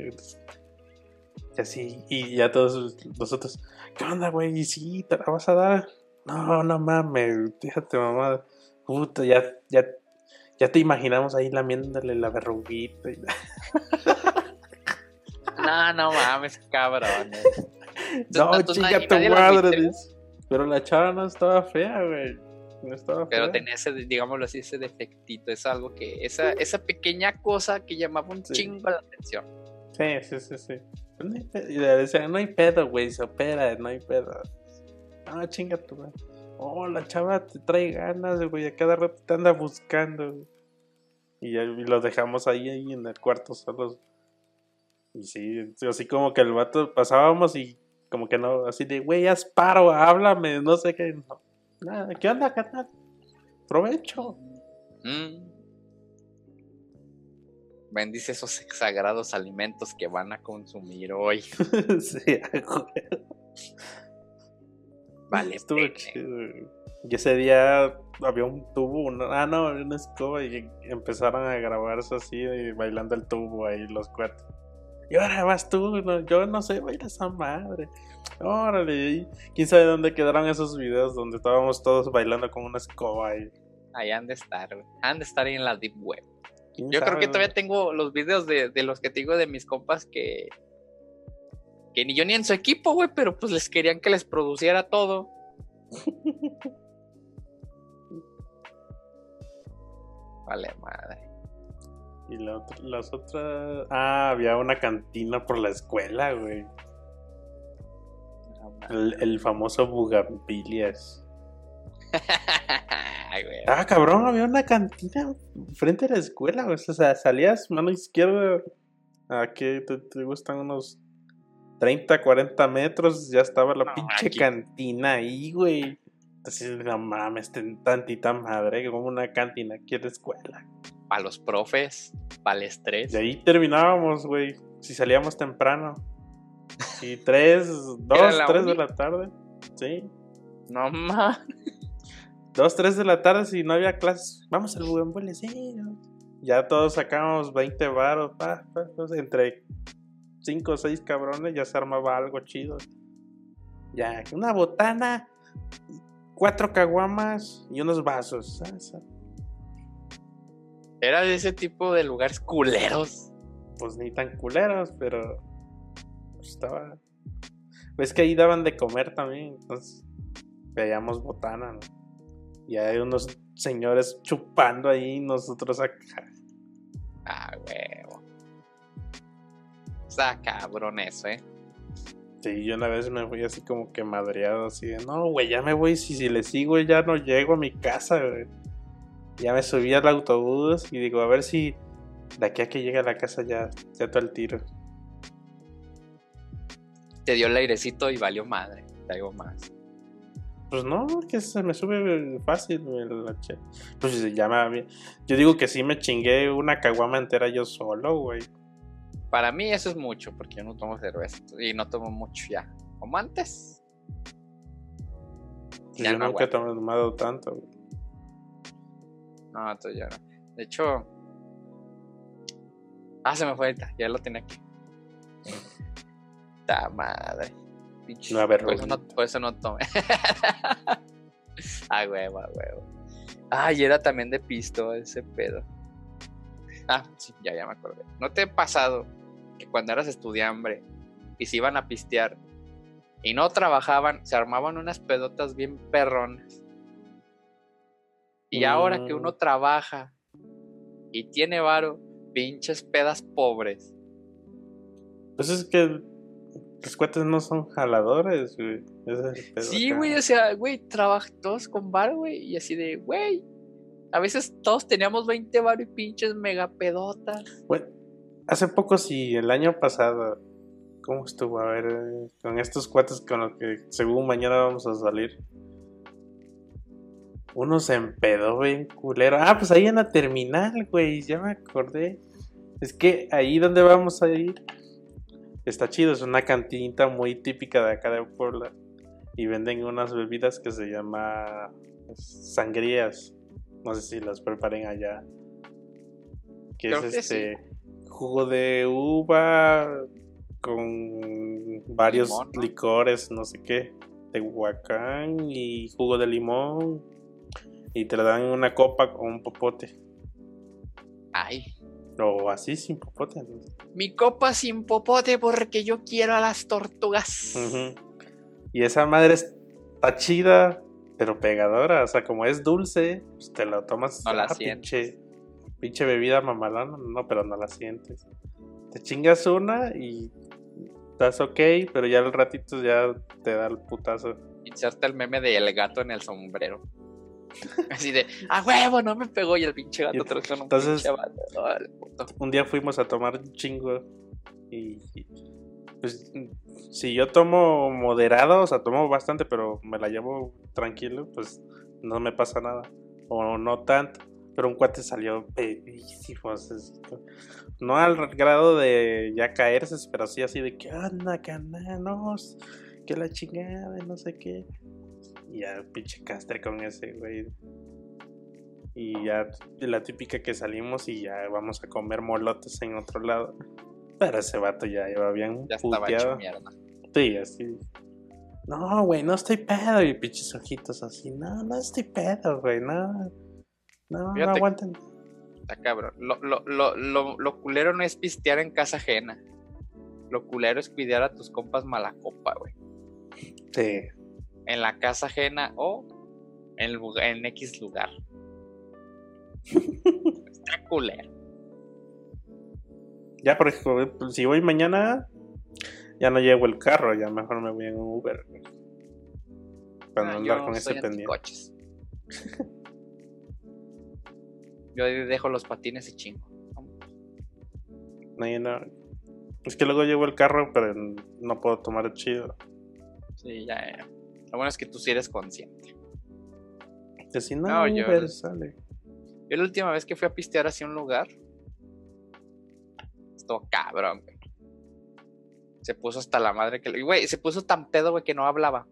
Y así, y ya todos nosotros, ¿qué onda, güey? Y sí, te la vas a dar. No, no mames, fíjate, mamá. Puta, ya, ya, ya te imaginamos ahí lamiéndole la verruguita. y- No, no mames, cabrón. No, no, nadie- tu madre. Pero la chava no estaba fea, güey. No estaba Pero tenía ese, digámoslo así, ese defectito. Es algo que, esa, esa pequeña cosa que llamaba un Sí. chingo la atención. Sí, sí, sí, sí. No hay pe- Y le decían, no hay pedo, güey, se opera, no hay pedo. Ah, chinga tu madre. Oh, la chava te trae ganas, güey. A cada rato te anda buscando. Y, ya, y los dejamos ahí, ahí en el cuarto solos. Y sí, así como que el vato pasábamos y como que no, así de, güey, haz paro, háblame, no sé qué. No, nada, ¿qué onda, carnal? Provecho. Mm. Bendice esos sagrados alimentos que van a consumir hoy. sí, Vale, estuvo chido. Y ese día había un tubo, una, ah, no, había una escoba y empezaron a grabarse así, y bailando el tubo ahí los cuatro. Y ahora vas tú, no, yo no sé bailar esa madre. Órale, quién sabe dónde quedaron esos videos donde estábamos todos bailando con una escoba ahí. Ahí han de estar. Han de estar ahí en la deep web. ¿Quién Yo creo que todavía tengo los videos de, de los que te digo de mis compas que. Que ni yo ni en su equipo, güey, pero pues les querían que les produciera todo. vale, madre. Y la otra- las otras. Ah, había una cantina por la escuela, güey. El, el famoso Bugambilias. Ah, cabrón, había una cantina frente a la escuela, güey. O sea, salías mano izquierda. ¿A qué te, te gustan unos 30, 40 metros? Ya estaba la No, pinche aquí- cantina ahí, güey. Así, no mames, tantita madre, como una cantina aquí en la escuela. Para los profes, para el estrés. Y ahí terminábamos, güey. Si salíamos temprano. Y tres, dos, tres de la tarde. Sí. No mames. Dos, tres de la tarde si no había clases. Vamos al sí. ¿no? Ya todos sacábamos 20 varos. pa, pa, entre cinco o seis cabrones ya se armaba algo chido. Ya, una botana, cuatro caguamas y unos vasos. Era de ese tipo de lugares culeros. Pues ni tan culeros, pero pues, estaba. Ves que ahí daban de comer también, entonces veíamos botana, ¿no? Y hay unos señores chupando ahí, y nosotros acá. Ah, huevo. Está cabrón eso, eh. Sí, yo una vez me fui así como que madreado, así de, no, güey, ya me voy, si, si le sigo ya no llego a mi casa, güey. Ya me subí al autobús y digo, a ver si de aquí a que llegue a la casa ya, ya todo el tiro. Te dio el airecito y valió madre. Traigo más. Pues no, que se me sube fácil, la Pues ya me... Yo digo que sí me chingué una caguama entera yo solo, güey. Para mí eso es mucho, porque yo no tomo cerveza. Y no tomo mucho ya. Como antes. Pues Ya yo no nunca he tomado tanto, güey. No, ya no. De hecho. Ah, se me fue ahorita. Ya lo tenía aquí. Ta madre. Pinche. No, a ver, por, eso no, por eso no tomé. ah, huevo, ah, huevo. Ah, y era también de pisto ese pedo. Ah, sí, ya, ya me acordé. ¿No te ha pasado que cuando eras estudiambre y se iban a pistear y no trabajaban, se armaban unas pedotas bien perronas? Y ahora que Mm. uno trabaja y tiene varo, pinches pedas pobres. Pues es que los cuates no son jaladores, güey. Es Sí, güey, o sea, güey, trabajan todos con varo, güey, y así de, güey. A veces todos teníamos 20 varo y pinches mega pedotas. Güey, hace poco sí, el año pasado, ¿cómo estuvo? A ver, eh, con estos cuates con los que según mañana vamos a salir. Uno se empedó bien culero. Ah, pues ahí en la terminal, güey, ya me acordé. Es que ahí donde vamos a ir está chido, es una cantinita muy típica de acá de Puebla. Y venden unas bebidas que se llama pues, sangrías. No sé si las preparen allá. Que Creo es que sí. este jugo de uva con varios Limón, ¿no? licores, no sé qué, de huacán y jugo de limón. Y te la dan en una copa con un popote. Ay, O así sin popote. ¿no? mi copa sin popote porque yo quiero a las tortugas. Y esa madre está chida, pero pegadora. O sea, como es dulce, pues te la tomas. No la ah, pinche, pinche bebida mamalona. No, pero no la sientes. Te chingas una y estás ok, pero ya al ratito ya te da el putazo. Inserta el meme de el gato en el sombrero. Así de, a huevo, no me pegó y el pinche gato con un entonces-. Órale, puto. Un día fuimos a tomar un chingo y, y, pues si yo tomo moderado, o sea, tomo bastante, pero me la llevo tranquilo, pues no me pasa nada. O no tanto. Pero un cuate salió pedísimo. No al grado de ya caerse, pero sí así de que anda, cananos, que la chingada, no sé qué. Y ya pinche castre con ese, güey. Y ya la típica que salimos y ya vamos a comer molotes en otro lado. Pero ese vato ya iba bien Ya estaba puteado. mierda. Sí, así. No, güey, no estoy pedo. Y pinches ojitos así. No, no estoy pedo, güey. No, no, no Fíjate- aguanten. Está cabrón. Lo, lo, lo, lo, lo culero no es pistear en casa ajena. Lo culero es cuidar a tus compas mala copa, güey. Sí. En la casa ajena o en, en X lugar. Está culero. Ya, por ejemplo, si voy mañana, ya no llevo el carro. Ya mejor me voy en un Uber. Para no Ah, andar yo con ese pendiente. Yo dejo los patines y chingo. No, yo no. Es que luego llevo el carro, pero no puedo tomar chido. Sí, ya, ya. Lo bueno es que tú sí eres consciente. Que si no, No, yo- sale. Yo la última vez que fui a pistear hacia un lugar, estuvo cabrón, güey. Se puso hasta la madre que... y, Güey, se puso tan pedo, güey, que no hablaba.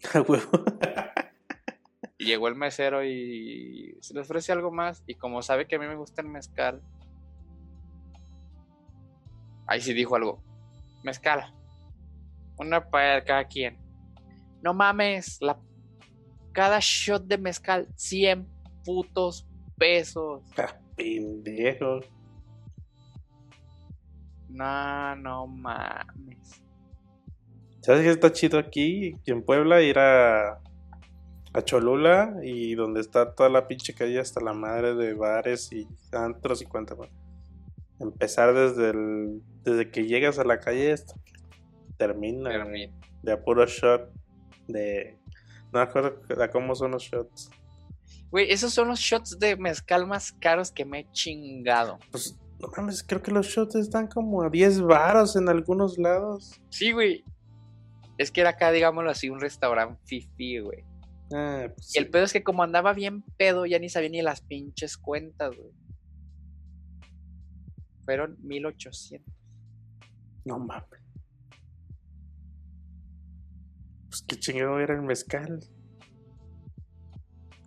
Y llegó el mesero y se le ofrece algo más. Y como sabe que a mí me gusta el mezcal, ahí sí dijo algo. Mezcal. Una para cada quien. No mames, la... cada shot de mezcal, 100 putos pesos. Pendejo. No, no mames. ¿Sabes qué está chido aquí? En Puebla ir a, a Cholula y donde está toda la pinche calle hasta la madre de bares y antros y cuanta más. Empezar desde el, desde que llegas a la calle hasta que termina de a puro shot de no me acuerdo de cómo son los shots. Güey, esos son los shots de mezcal más caros que me he chingado. Pues no mames, creo que los shots están como a 10 varos en algunos lados. Sí, güey. Es que era acá, digámoslo así, un restaurante fifi, güey. Ah, pues Y el sí. pedo es que como andaba bien pedo, ya ni sabía ni las pinches cuentas, güey. Fueron 1800. No mames. Pues qué chingado era el mezcal.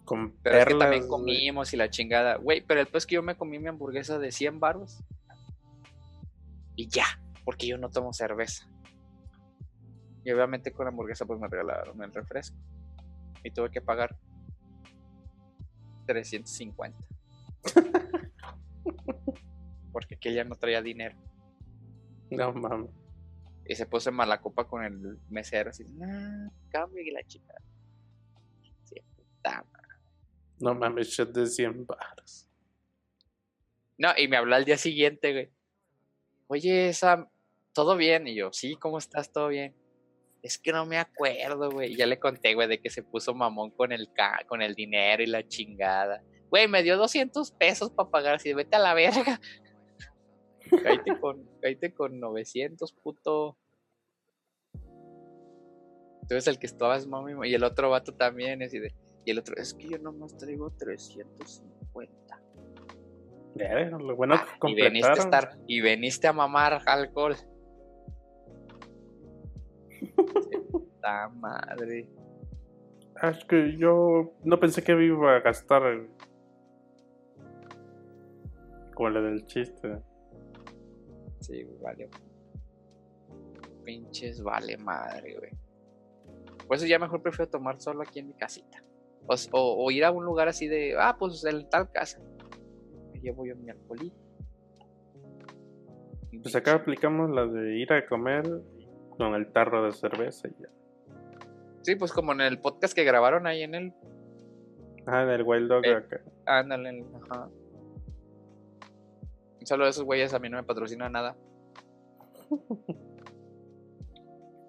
Con Pero es que perlas, también güey. comimos y la chingada. Güey, pero es que yo me comí mi hamburguesa de 100 baros. Y ya, porque yo no tomo cerveza. Y obviamente con la hamburguesa pues me regalaron el refresco. Y tuve que pagar 350. porque aquella no traía dinero. No mames. Y se puso en mala copa con el mesero así, no, cambio y la chica. Sí, puta madre. No mames, shot de 100 baros. No, y me habló al día siguiente, güey. Oye, Sam, ¿todo bien? Y yo, sí, ¿cómo estás? ¿Todo bien? Es que no me acuerdo, güey. Ya le conté, güey, de que se puso mamón con el, ca con el dinero y la chingada. Güey, me dio 200 pesos para pagar así, vete a la verga. Cállate con, cállate con 900, puto. Entonces el que estaba es mami y el otro vato también, de, y el otro, es que yo nomás traigo 350. Ya, lo bueno Ah, que y veniste a estar, y veniste a mamar alcohol. Puta madre. Ah, es que yo no pensé que iba a gastar. güey. Como la del chiste. Sí, vale. Pinches vale madre, güey. Por eso ya mejor prefiero tomar solo aquí en mi casita. O, o- o ir a un lugar así de, ah, pues en tal casa. Me llevo yo mi alcoholito. Pues acá aplicamos la de ir a comer con el tarro de cerveza y ya. Sí, pues como en el podcast que grabaron ahí en el. Ah, en el Wild Dog Eh. acá. Ándale, ajá. Solo esos güeyes a mí no me patrocinan nada.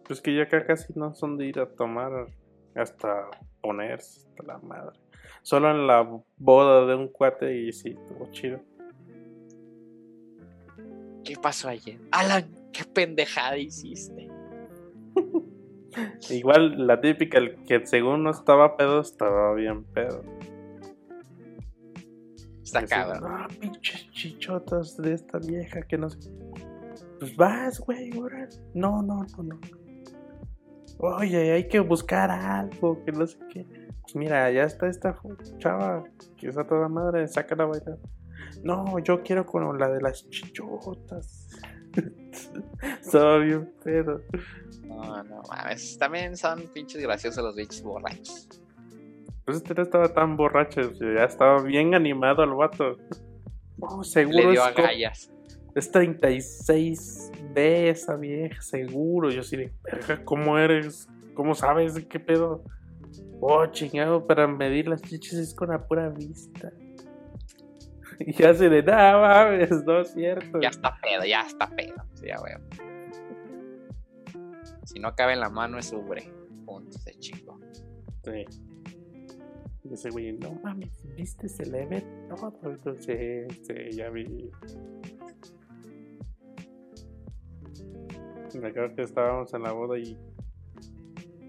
Pues que ya acá casi no son de ir a tomar hasta ponerse hasta la madre. Solo en la boda de un cuate y sí, estuvo chido. ¿Qué pasó ayer? Alan, qué pendejada hiciste. Igual la típica, el que según no estaba pedo, estaba bien pedo. Está cabrón. No, pinches chichotas de esta vieja que no sé. Pues vas, güey, ahora. No, no, no, no. Oye, hay que buscar algo, que no sé qué. Pues mira, ya está esta chava que está toda madre, sácala a bailar. No, yo quiero con la de las chichotas. Estaba bien pedo. No, no mames. También son pinches graciosos los bichos borrachos. Pues este no estaba tan borracho, ya estaba bien animado el vato. No, seguro Le dio es, agallas. es 36B esa vieja, seguro. Yo así de, verga, ¿cómo eres? ¿Cómo sabes de qué pedo? Oh, chingado, para medir las chichis es con la pura vista. Y ya se de, nada mames, no es cierto. Ya está pedo, ya está pedo. Sí, ya veo. Si no cabe en la mano es ubre. Punto, se chico. Sí. Y ese güey, no mames, viste, se le ve todo. Entonces, sí, ya vi. Me acuerdo que estábamos en la boda y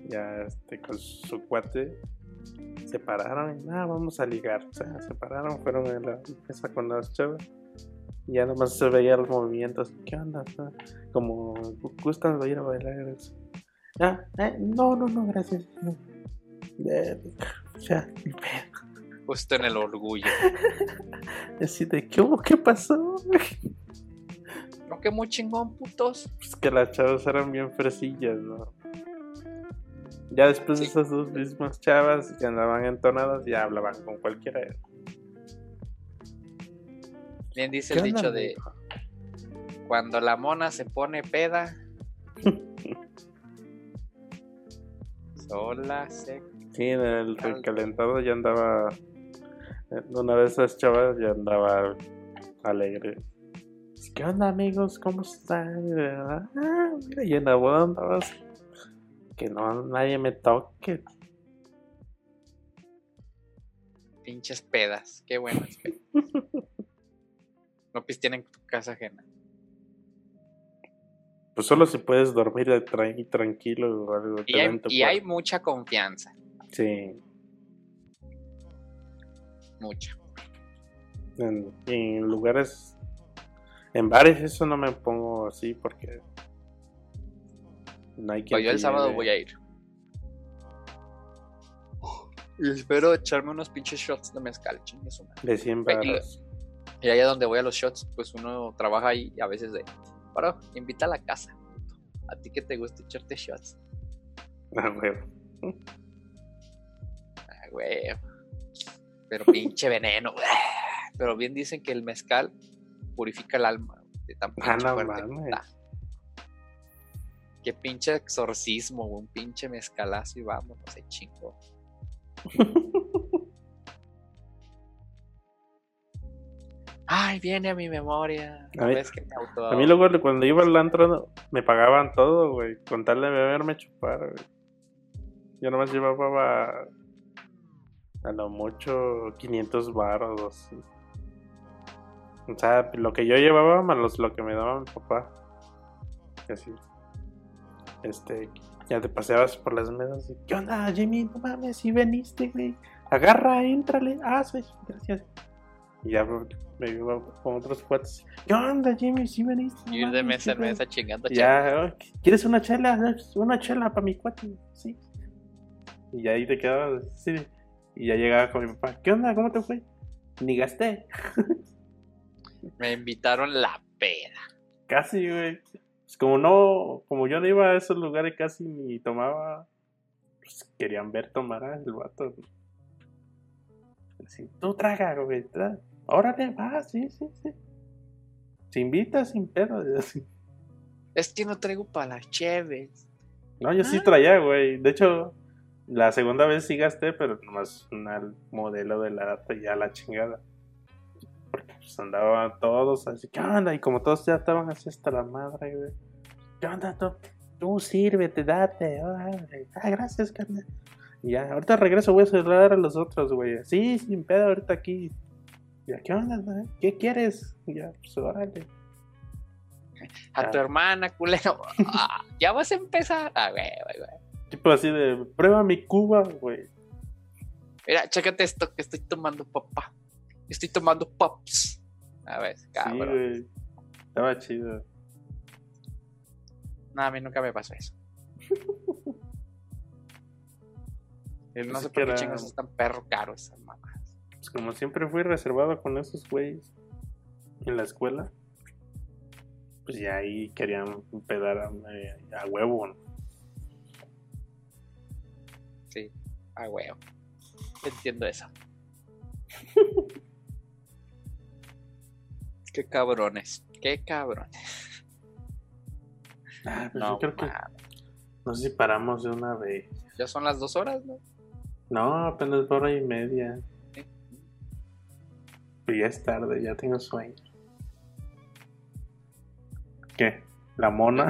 ya este, con su cuate se pararon y nada, vamos a ligar. O sea, se pararon, fueron a la mesa con las chavas. Y ya nomás se veía los movimientos. ¿Qué onda? Ah, Como gustan ir a bailar. Ah, eh, no, no, no, gracias. no. Verga, Ya, ni pedo. Justo en el orgullo. Así de, ¿qué hubo? ¿Qué pasó? No que muy chingón, putos. Pues que las chavas eran bien fresillas, ¿no? Ya después de esas dos mismas chavas que andaban entonadas, ya hablaban con cualquiera. Bien dice ¿Qué el dicho de cuando la mona se pone peda. sola se. Sí, en el recalentado ya andaba. Una de esas chavas ya andaba alegre. ¿Qué onda, amigos? ¿Cómo están? Ah, mira, y en la boda andabas. Que no nadie me toque. Pinches pedas. Qué buenas pedas. No pisteen en tu casa ajena. Pues solo si puedes dormir tranquilo o algo. Y hay, y hay mucha confianza. Sí. Mucha. En, en lugares. En bares, eso no me pongo así porque. No hay quien Pues yo el sábado voy a ir. Y espero echarme unos pinches shots de mezcal, chingue su madre. De 100 Ve, y-. Y allá donde voy a los shots, pues uno trabaja ahí y a veces de, bro, invita a la casa. A ti que te gusta echarte shots. Ah, huevo. Ah, güey. Pero pinche veneno. Pero bien dicen que el mezcal purifica el alma. De tan Ah, no fuerte mames. está. Qué pinche exorcismo, un pinche mezcalazo y vamos, no sé, chingo. Ay, viene a mi memoria. A mí- ¿Ves que me auto... A mí luego cuando iba al antro me pagaban todo, güey. Con tal de beberme chupar, güey. Yo nomás llevaba a, lo mucho 500 baros. así. O sea, lo que yo llevaba más los- lo que me daba mi papá. Y así. Este, ya te paseabas por las mesas y, ¿qué onda, Jimmy? No mames, si veniste, güey. Agarra, éntrale. Ah, sí, gracias. Y ya me iba con otros cuates. ¿Qué onda, Jimmy? Si veniste. no Ir de mesa en qué pedo". mesa chingando. Ya, oh, ¿quieres una chela? Una chela para mi cuate, sí. Y ahí te quedabas, sí. Y ya llegaba con mi papá, ¿qué onda? ¿Cómo te fue? Ni gasté. Me invitaron la peda. Casi, güey. Pues como no, como yo no iba a esos lugares casi ni tomaba, pues querían ver tomar al vato. Así, tú traga, güey, traga. Órale, va, sí, sí, sí. Se invita sin pedo. así. Es que no traigo para las cheves. No, yo sí Ah. traía, güey. De hecho, la segunda vez sí gasté, pero nomás una modelo de la data ya la chingada. Porque pues andaban todos así, ¿qué onda? Y como todos ya estaban así hasta la madre, güey. ¿Qué onda, tú? tú sírvete, date. Ah, gracias, carnal. Ya, ahorita regreso, voy a cerrar a los otros, güey. Sí, sin pedo, ahorita aquí. Ya, ¿qué onda? ¿Qué quieres? Ya, pues órale. A tu hermana, culero. Ah, ya vas a empezar. Ah, güey, güey, güey. Tipo así de, prueba mi cuba, güey. Mira, chécate esto que estoy tomando, papá. Estoy tomando pops. A ver, cabrón. Sí, güey. Estaba chido. No, a mí nunca me pasó eso. no sé por qué chingos están perro caro esas mamás. Pues como siempre fui reservado con esos güeyes en la escuela, pues ya ahí querían pedar a, a huevo, ¿no? Sí, a huevo. Entiendo eso. qué cabrones, qué cabrones. Ah, pues no, yo creo que. No sé si paramos de una vez. Ya son las dos horas, ¿no? No, apenas hora y media. Pues ya es tarde, ya tengo sueño. ¿Qué? ¿La mona?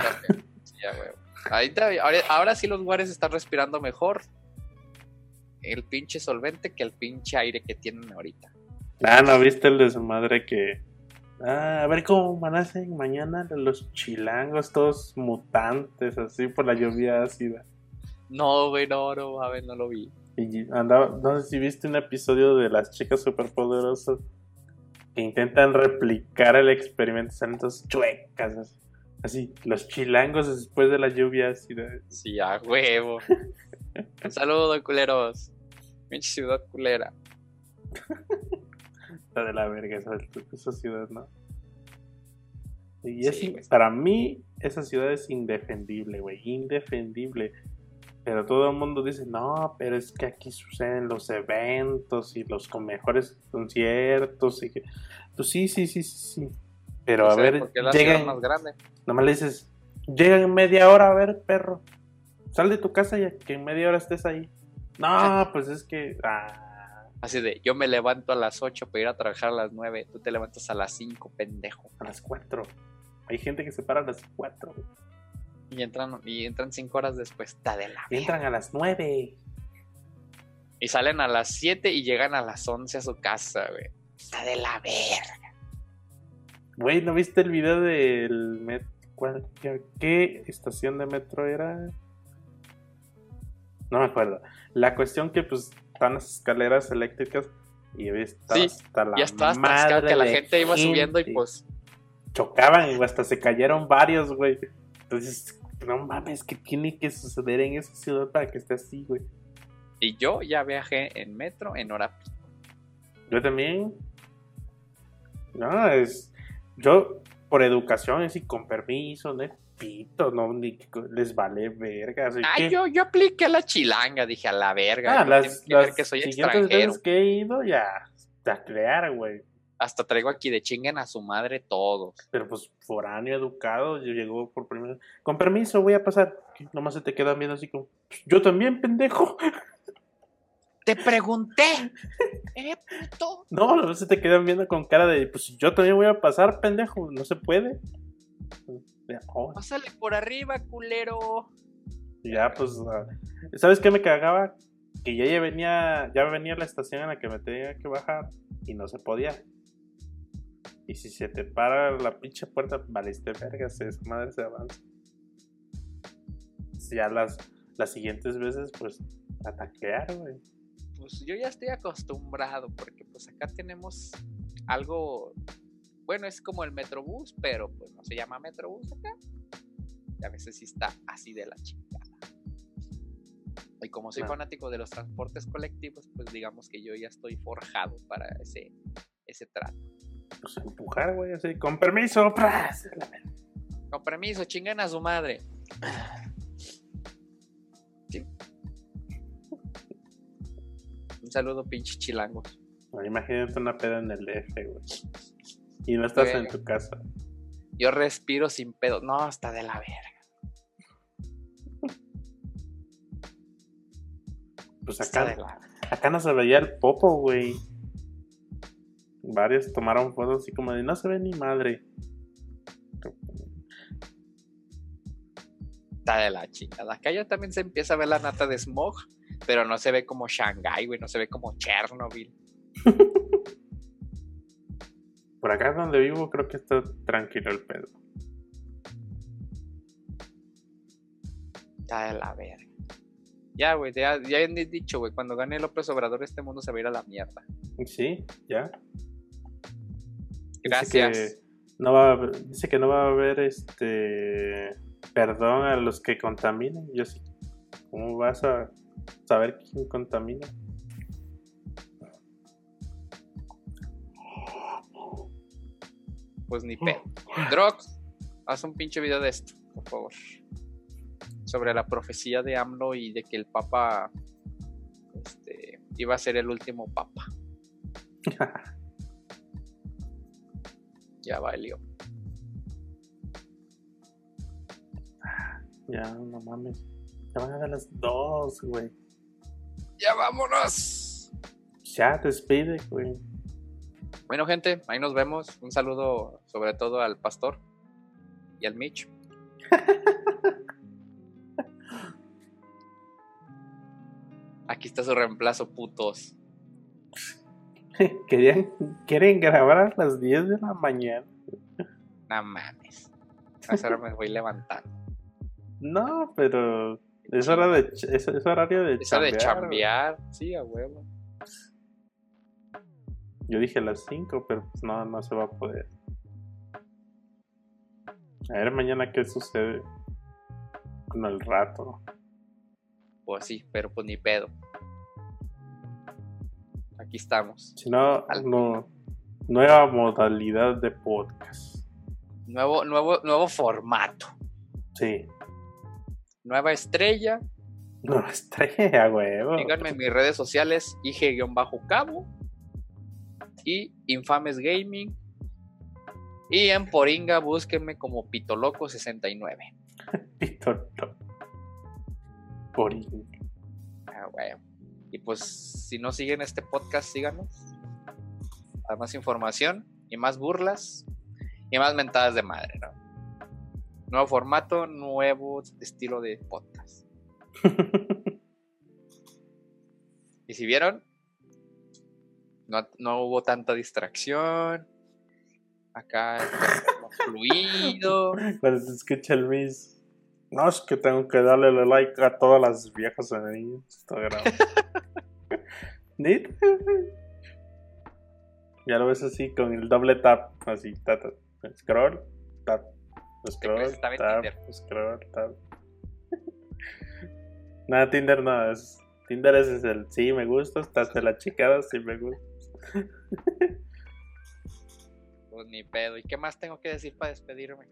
ya, güey. ahora, ahora sí los guares están respirando mejor el pinche solvente que el pinche aire que tienen ahorita. Ah, ¿no viste el de su madre que... Ah, a ver cómo amanecen mañana los chilangos, todos mutantes, así por la lluvia ácida. No, güey, no, no, a ver, no lo vi. Y andaba, no sé si viste un episodio de las chicas superpoderosas que intentan replicar el experimento, salen todos chuecas, así, los chilangos después de la lluvia ácida. Sí, a huevo. Un saludo, culeros. Pinche ciudad culera. Está de la verga esa, ciudad, ¿no? Y para mí, esa ciudad es indefendible, güey. Indefendible. Pero todo el mundo dice, no, pero es que aquí suceden los eventos y los con mejores conciertos. Y que... Pues sí, sí, sí, sí, sí. Pero a ver, llegan. Más grande. Nomás le dices, llegan en media hora a ver, perro. Sal de tu casa y que en media hora estés ahí. No, pues es que. Ah. Así de, yo me levanto a las 8 para ir a trabajar a las 9. Tú te levantas a las 5, pendejo. A las 4. Hay gente que se para a las 4. Y entran, y entran 5 horas después. Está de la Entran a las 9. Y salen a las 7 y llegan a las 11 a su casa, güey. Está de la verga. Güey, ¿no viste el video del metro? ¿Qué estación de metro era? No me acuerdo. La cuestión que pues están las escaleras eléctricas y está sí, hasta la ya está hasta que la gente iba subiendo y pues chocaban y hasta se cayeron varios, güey. Entonces, no mames, ¿qué tiene que suceder en esa ciudad para que esté así, güey? Y yo ya viajé en metro en hora Yo también. No, es. Yo, por educación, y con permiso, ¿no? Pito, no, ni les vale verga. Ah, yo, yo apliqué la chilanga, dije a la verga. Ah, las, las que soy extranjero. que he ido ya, a crear, güey. Hasta traigo aquí de chinguen a su madre todos. Pero pues foráneo, educado, yo llegó por primera vez. Con permiso, voy a pasar. Nomás se te quedan viendo así como, pues, yo también, pendejo. Te pregunté. ¿Eh, puto? No, no se te quedan viendo con cara de, pues yo también voy a pasar, pendejo. No se puede. Oh. Pásale por arriba, culero. Ya, pues, ah, ¿sabes qué me cagaba? Que ya, venía, ya venía la estación en la que me tenía que bajar y no se podía. Y si se te para la pinche puerta, valiste vergas, esa madre se avanza. Ya las, las siguientes veces, pues, ataquear, güey. Pues yo ya estoy acostumbrado, porque pues acá tenemos algo bueno, es como el Metrobús, pero pues no se llama Metrobús acá. Y a veces sí está así de la chingada. Y como soy fanático de los transportes colectivos, pues digamos que yo ya estoy forjado para ese, ese trato. Pues empujar, güey, así, con permiso, ¡pras! Con permiso, chingan a su madre. Un saludo, pinche chilangos. imagínate una peda en el DF, güey. Y no estás en tu casa. Yo respiro sin pedo. No, está de la verga. Pues acá, acá no se veía el popo, güey. Varios tomaron fotos así como de no se ve ni madre. Está de la chingada. Acá ya también se empieza a ver la nata de smog, pero no se ve como Shanghai, güey, no se ve como Chernobyl. Por acá donde vivo creo que está tranquilo el pedo. Está de la verga. Ya, güey, ya, ya he dicho, güey, cuando gane López Obrador este mundo se va a ir a la mierda. Sí, ya. Gracias. Dice que no va a, haber- dice que no va a haber este perdón a los que contaminen. Yo sí. ¿Cómo vas a saber quién contamina? Pues ni pedo. Drox, haz un pinche video de esto, por favor. Sobre la profecía de AMLO y de que el Papa este, iba a ser el último Papa. Ya valió. Ya, no mames. Ya van a dar las dos, güey. ¡Ya vámonos! Ya, despide, güey. Bueno, gente, ahí nos vemos. Un saludo sobre todo al pastor y al Mitch. Aquí está su reemplazo, putos. Querían, quieren grabar a las 10 de la mañana. No mames. A esa hora me voy levantando. No, pero es hora de es, es horario de de chambear, chambear, sí, a huevo. Yo dije las 5, pero pues no, no se va a poder. A ver mañana qué sucede con el rato. Pues sí, pero pues ni pedo. Aquí estamos. Si no, nueva modalidad de podcast. Nuevo, nuevo, nuevo formato. Sí. Nueva estrella. Nueva estrella, huevo. Síganme en mis redes sociales, IG-Cabo y Infames Gaming. Y en Poringa búsquenme como Pitoloco69. Pito, no. Por in- Ah, huevo. Y pues si no siguen este podcast, síganos. Para más información y más burlas y más mentadas de madre, ¿no? Nuevo formato, nuevo estilo de podcast. Y si vieron, no, no hubo tanta distracción. Acá fluido. Cuando se escucha el Miss. No, es que tengo que darle like a todas las viejas en Instagram. ¿Neta? Ya lo ves así con el doble tap. Así, tap, tap, scroll, tap, scroll, tap, scroll, tap. Nada, Tinder no es. Tinder es el sí me gusta, estás de la chicada, sí me gusta. Pues ni pedo. ¿Y qué más tengo que decir para despedirme?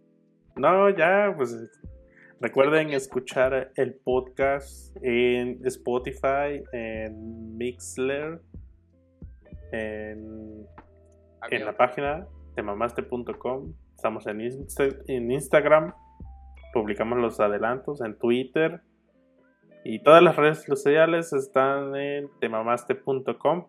No, ya, pues recuerden escuchar el podcast en Spotify, en Mixler, en, en la página de mamaste.com. Estamos en, Insta- en Instagram, publicamos los adelantos en Twitter y todas las redes sociales están en temamaste.com.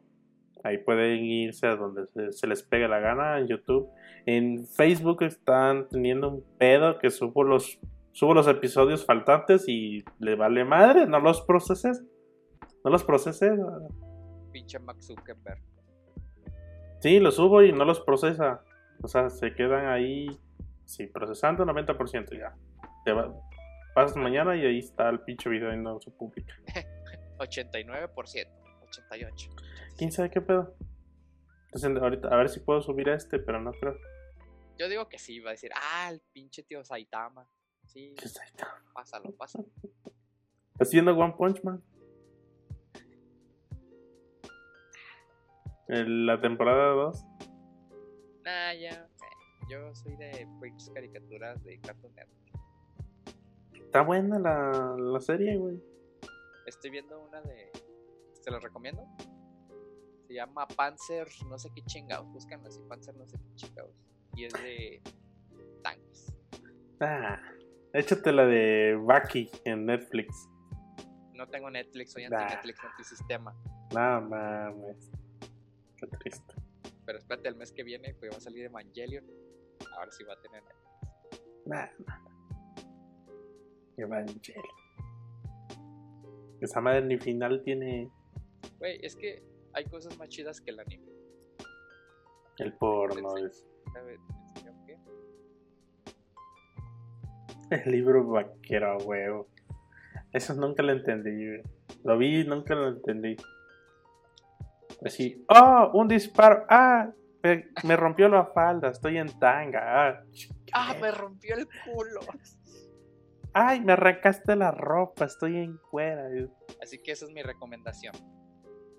Ahí pueden irse a donde se, se les pegue la gana en YouTube. En Facebook están teniendo un pedo que subo los, subo los episodios faltantes y le vale madre, no los proceses. No los procesé. Pinche Max Zuckerberg. Sí, los subo y no los procesa. O sea, se quedan ahí, sí, procesando 90% ya. Te va- pasas mañana y ahí está el pinche video y no se publica. 89%. 88. ¿Quién sabe qué pedo? Entonces, ahorita, a ver si puedo subir a este, pero no creo. Yo digo que sí, va a decir, ah, el pinche tío Saitama. Sí, ¿Qué esto? pásalo, pásalo. ¿Estás viendo One Punch Man? La temporada 2. Nah, ya. eh, Yo soy de pinches caricaturas de Cartoon Network. Está buena la, la serie, güey. Estoy viendo una de. ¿Se los recomiendo? Se llama Panzer, no sé qué chingados. Búscanlo así, Panzer, no sé qué chingados. Y es de tanques. Ah, échate la de Baki en Netflix. No tengo Netflix, soy Nah. anti-Netflix, anti-sistema. No mames. Qué triste. Pero espérate, el mes que viene pues, va a salir Evangelion. Ahora sí va a tener Netflix. Nah, Evangelion. Esa madre ni final tiene Güey, es que hay cosas más chidas que el anime. el porno. Es-. El libro vaquero, a huevo. Eso nunca lo entendí. Lo vi y nunca lo entendí. Así, oh, un disparo. Ah, me, me rompió la falda, estoy en tanga. Ah, ¡Ah, me rompió el culo! Ay, me arrancaste la ropa, estoy en cuera. Así que esa es mi recomendación.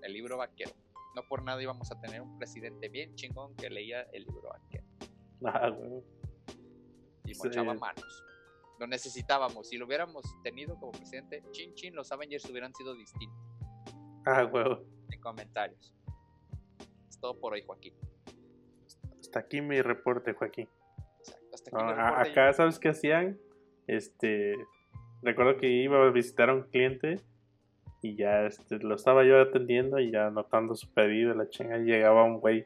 El libro vaquero. No por nada íbamos a tener un presidente bien chingón que leía el libro vaquero. Ah. Y Sí. mochaba manos. Lo necesitábamos. Si lo hubiéramos tenido como presidente, chin chin, los Avengers hubieran sido distintos. Ah, huevo. En comentarios. Es todo por hoy, Joaquín. Hasta aquí mi reporte, Joaquín. Exacto. Hasta aquí No, mi a- reporte. acá, ¿sabes qué hacían? Este. Recuerdo que iba a visitar a un cliente y ya este, lo estaba yo atendiendo y ya anotando su pedido, la chinga, y llegaba un güey.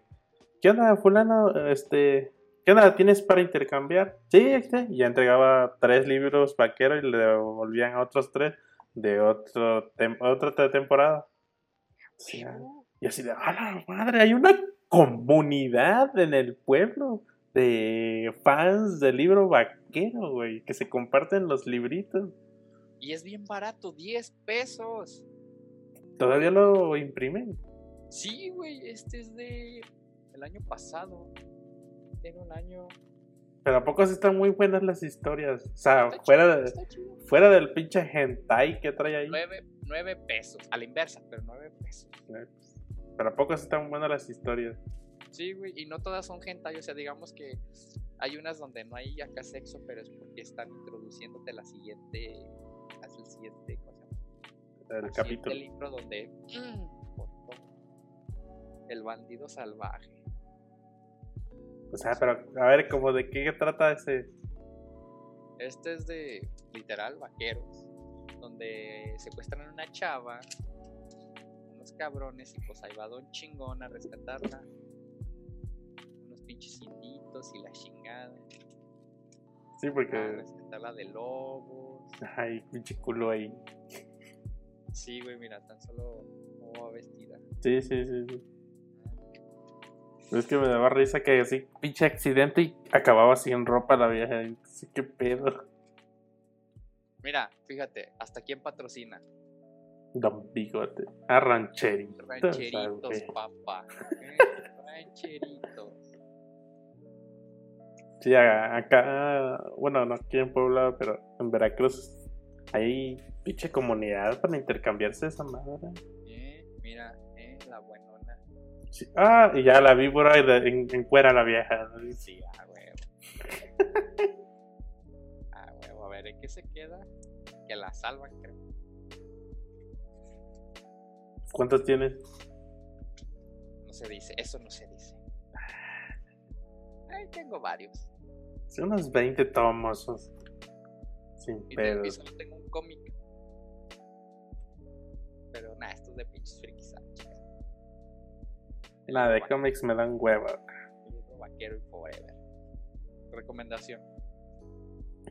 ¿Qué onda, fulano? Este. ¿Qué onda? ¿Tienes para intercambiar? Sí, este. Y ya entregaba tres libros vaqueros y le devolvían otros tres de otro tem- otra te- temporada. Sí, y así de, ¡a la madre! Hay una comunidad en el pueblo de fans del libro vaquero, güey, que se comparten los libritos. Y es bien barato, 10 pesos. Todavía lo imprimen. Sí, güey, este es de el año pasado. Tiene un año. Pero a poco sí están muy buenas las historias. O sea, Está fuera, chido, de- fuera del pinche hentai que trae ahí. 9, 9 pesos. A la inversa, pero 9 pesos. Pero a poco sí están buenas las historias. Sí, güey, y no todas son hentai, o sea, digamos que hay unas donde no hay acá sexo, pero es porque están introduciéndote la siguiente, el siguiente, ¿cómo se llama? El El capítulo. siguiente libro donde el bandido salvaje. O sea, pero a ver, como de qué trata ese. Este es de literal vaqueros, donde secuestran a una chava, unos cabrones, y pues ahí va Don Chingón a rescatarla. Unos pinches inditos y la chingada. Sí, porque. rescatarla de lobos. Ay, pinche culo ahí. Sí, güey, mira, tan solo cómo va vestida. Sí, sí, sí, sí. Es que me daba risa que así, pinche accidente y acababa sin ropa la vieja. y Sí, qué pedo. Mira, fíjate, hasta quién patrocina. Don Bigote. A rancherito. Rancheritos, papá. ¿eh? Rancheritos. Sí, acá, bueno, no aquí en Puebla, pero en Veracruz hay pinche comunidad para intercambiarse esa madre. Eh, mira, eh, la buenona. Sí. Ah, y ya la víbora y de- en, en cuera la vieja. Sí, ah, huevo. ah, huevo, a ver, ¿en qué se queda? Que la salvan, creo. ¿Cuántos tienes? No se dice, eso no se dice. Ay, tengo varios. Sí, unos 20 tomos. Sin Y, pedo. solo tengo un cómic. Pero nada, esto es de pinches frikis. ah, Nada, de libro cómics me dan hueva. vaquero, el libro vaquero y forever. Recomendación.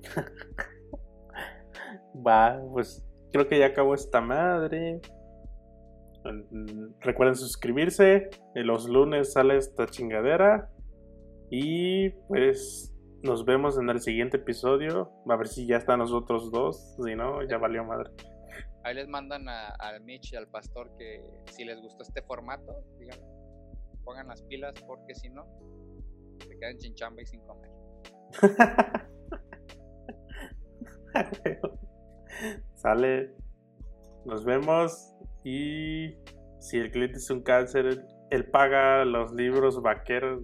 Va, pues creo que ya acabó esta madre. Mm, Recuerden suscribirse. Los lunes sale esta chingadera. Y pues nos vemos en el siguiente episodio. A ver si ya están los otros dos. Si no, ya valió madre. Ahí les mandan al Mitch y al pastor que si les gustó este formato, digan, pongan las pilas porque si no, se quedan sin chamba y sin comer. Sale. Nos vemos. Y si el cliente es un cáncer, él paga los libros vaqueros.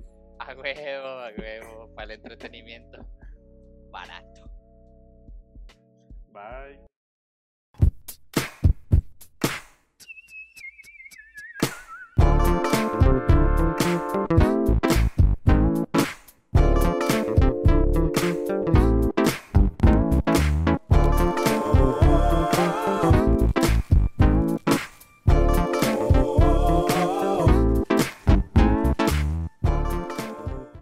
A huevo, a huevo, para el entretenimiento. Barato. Bye.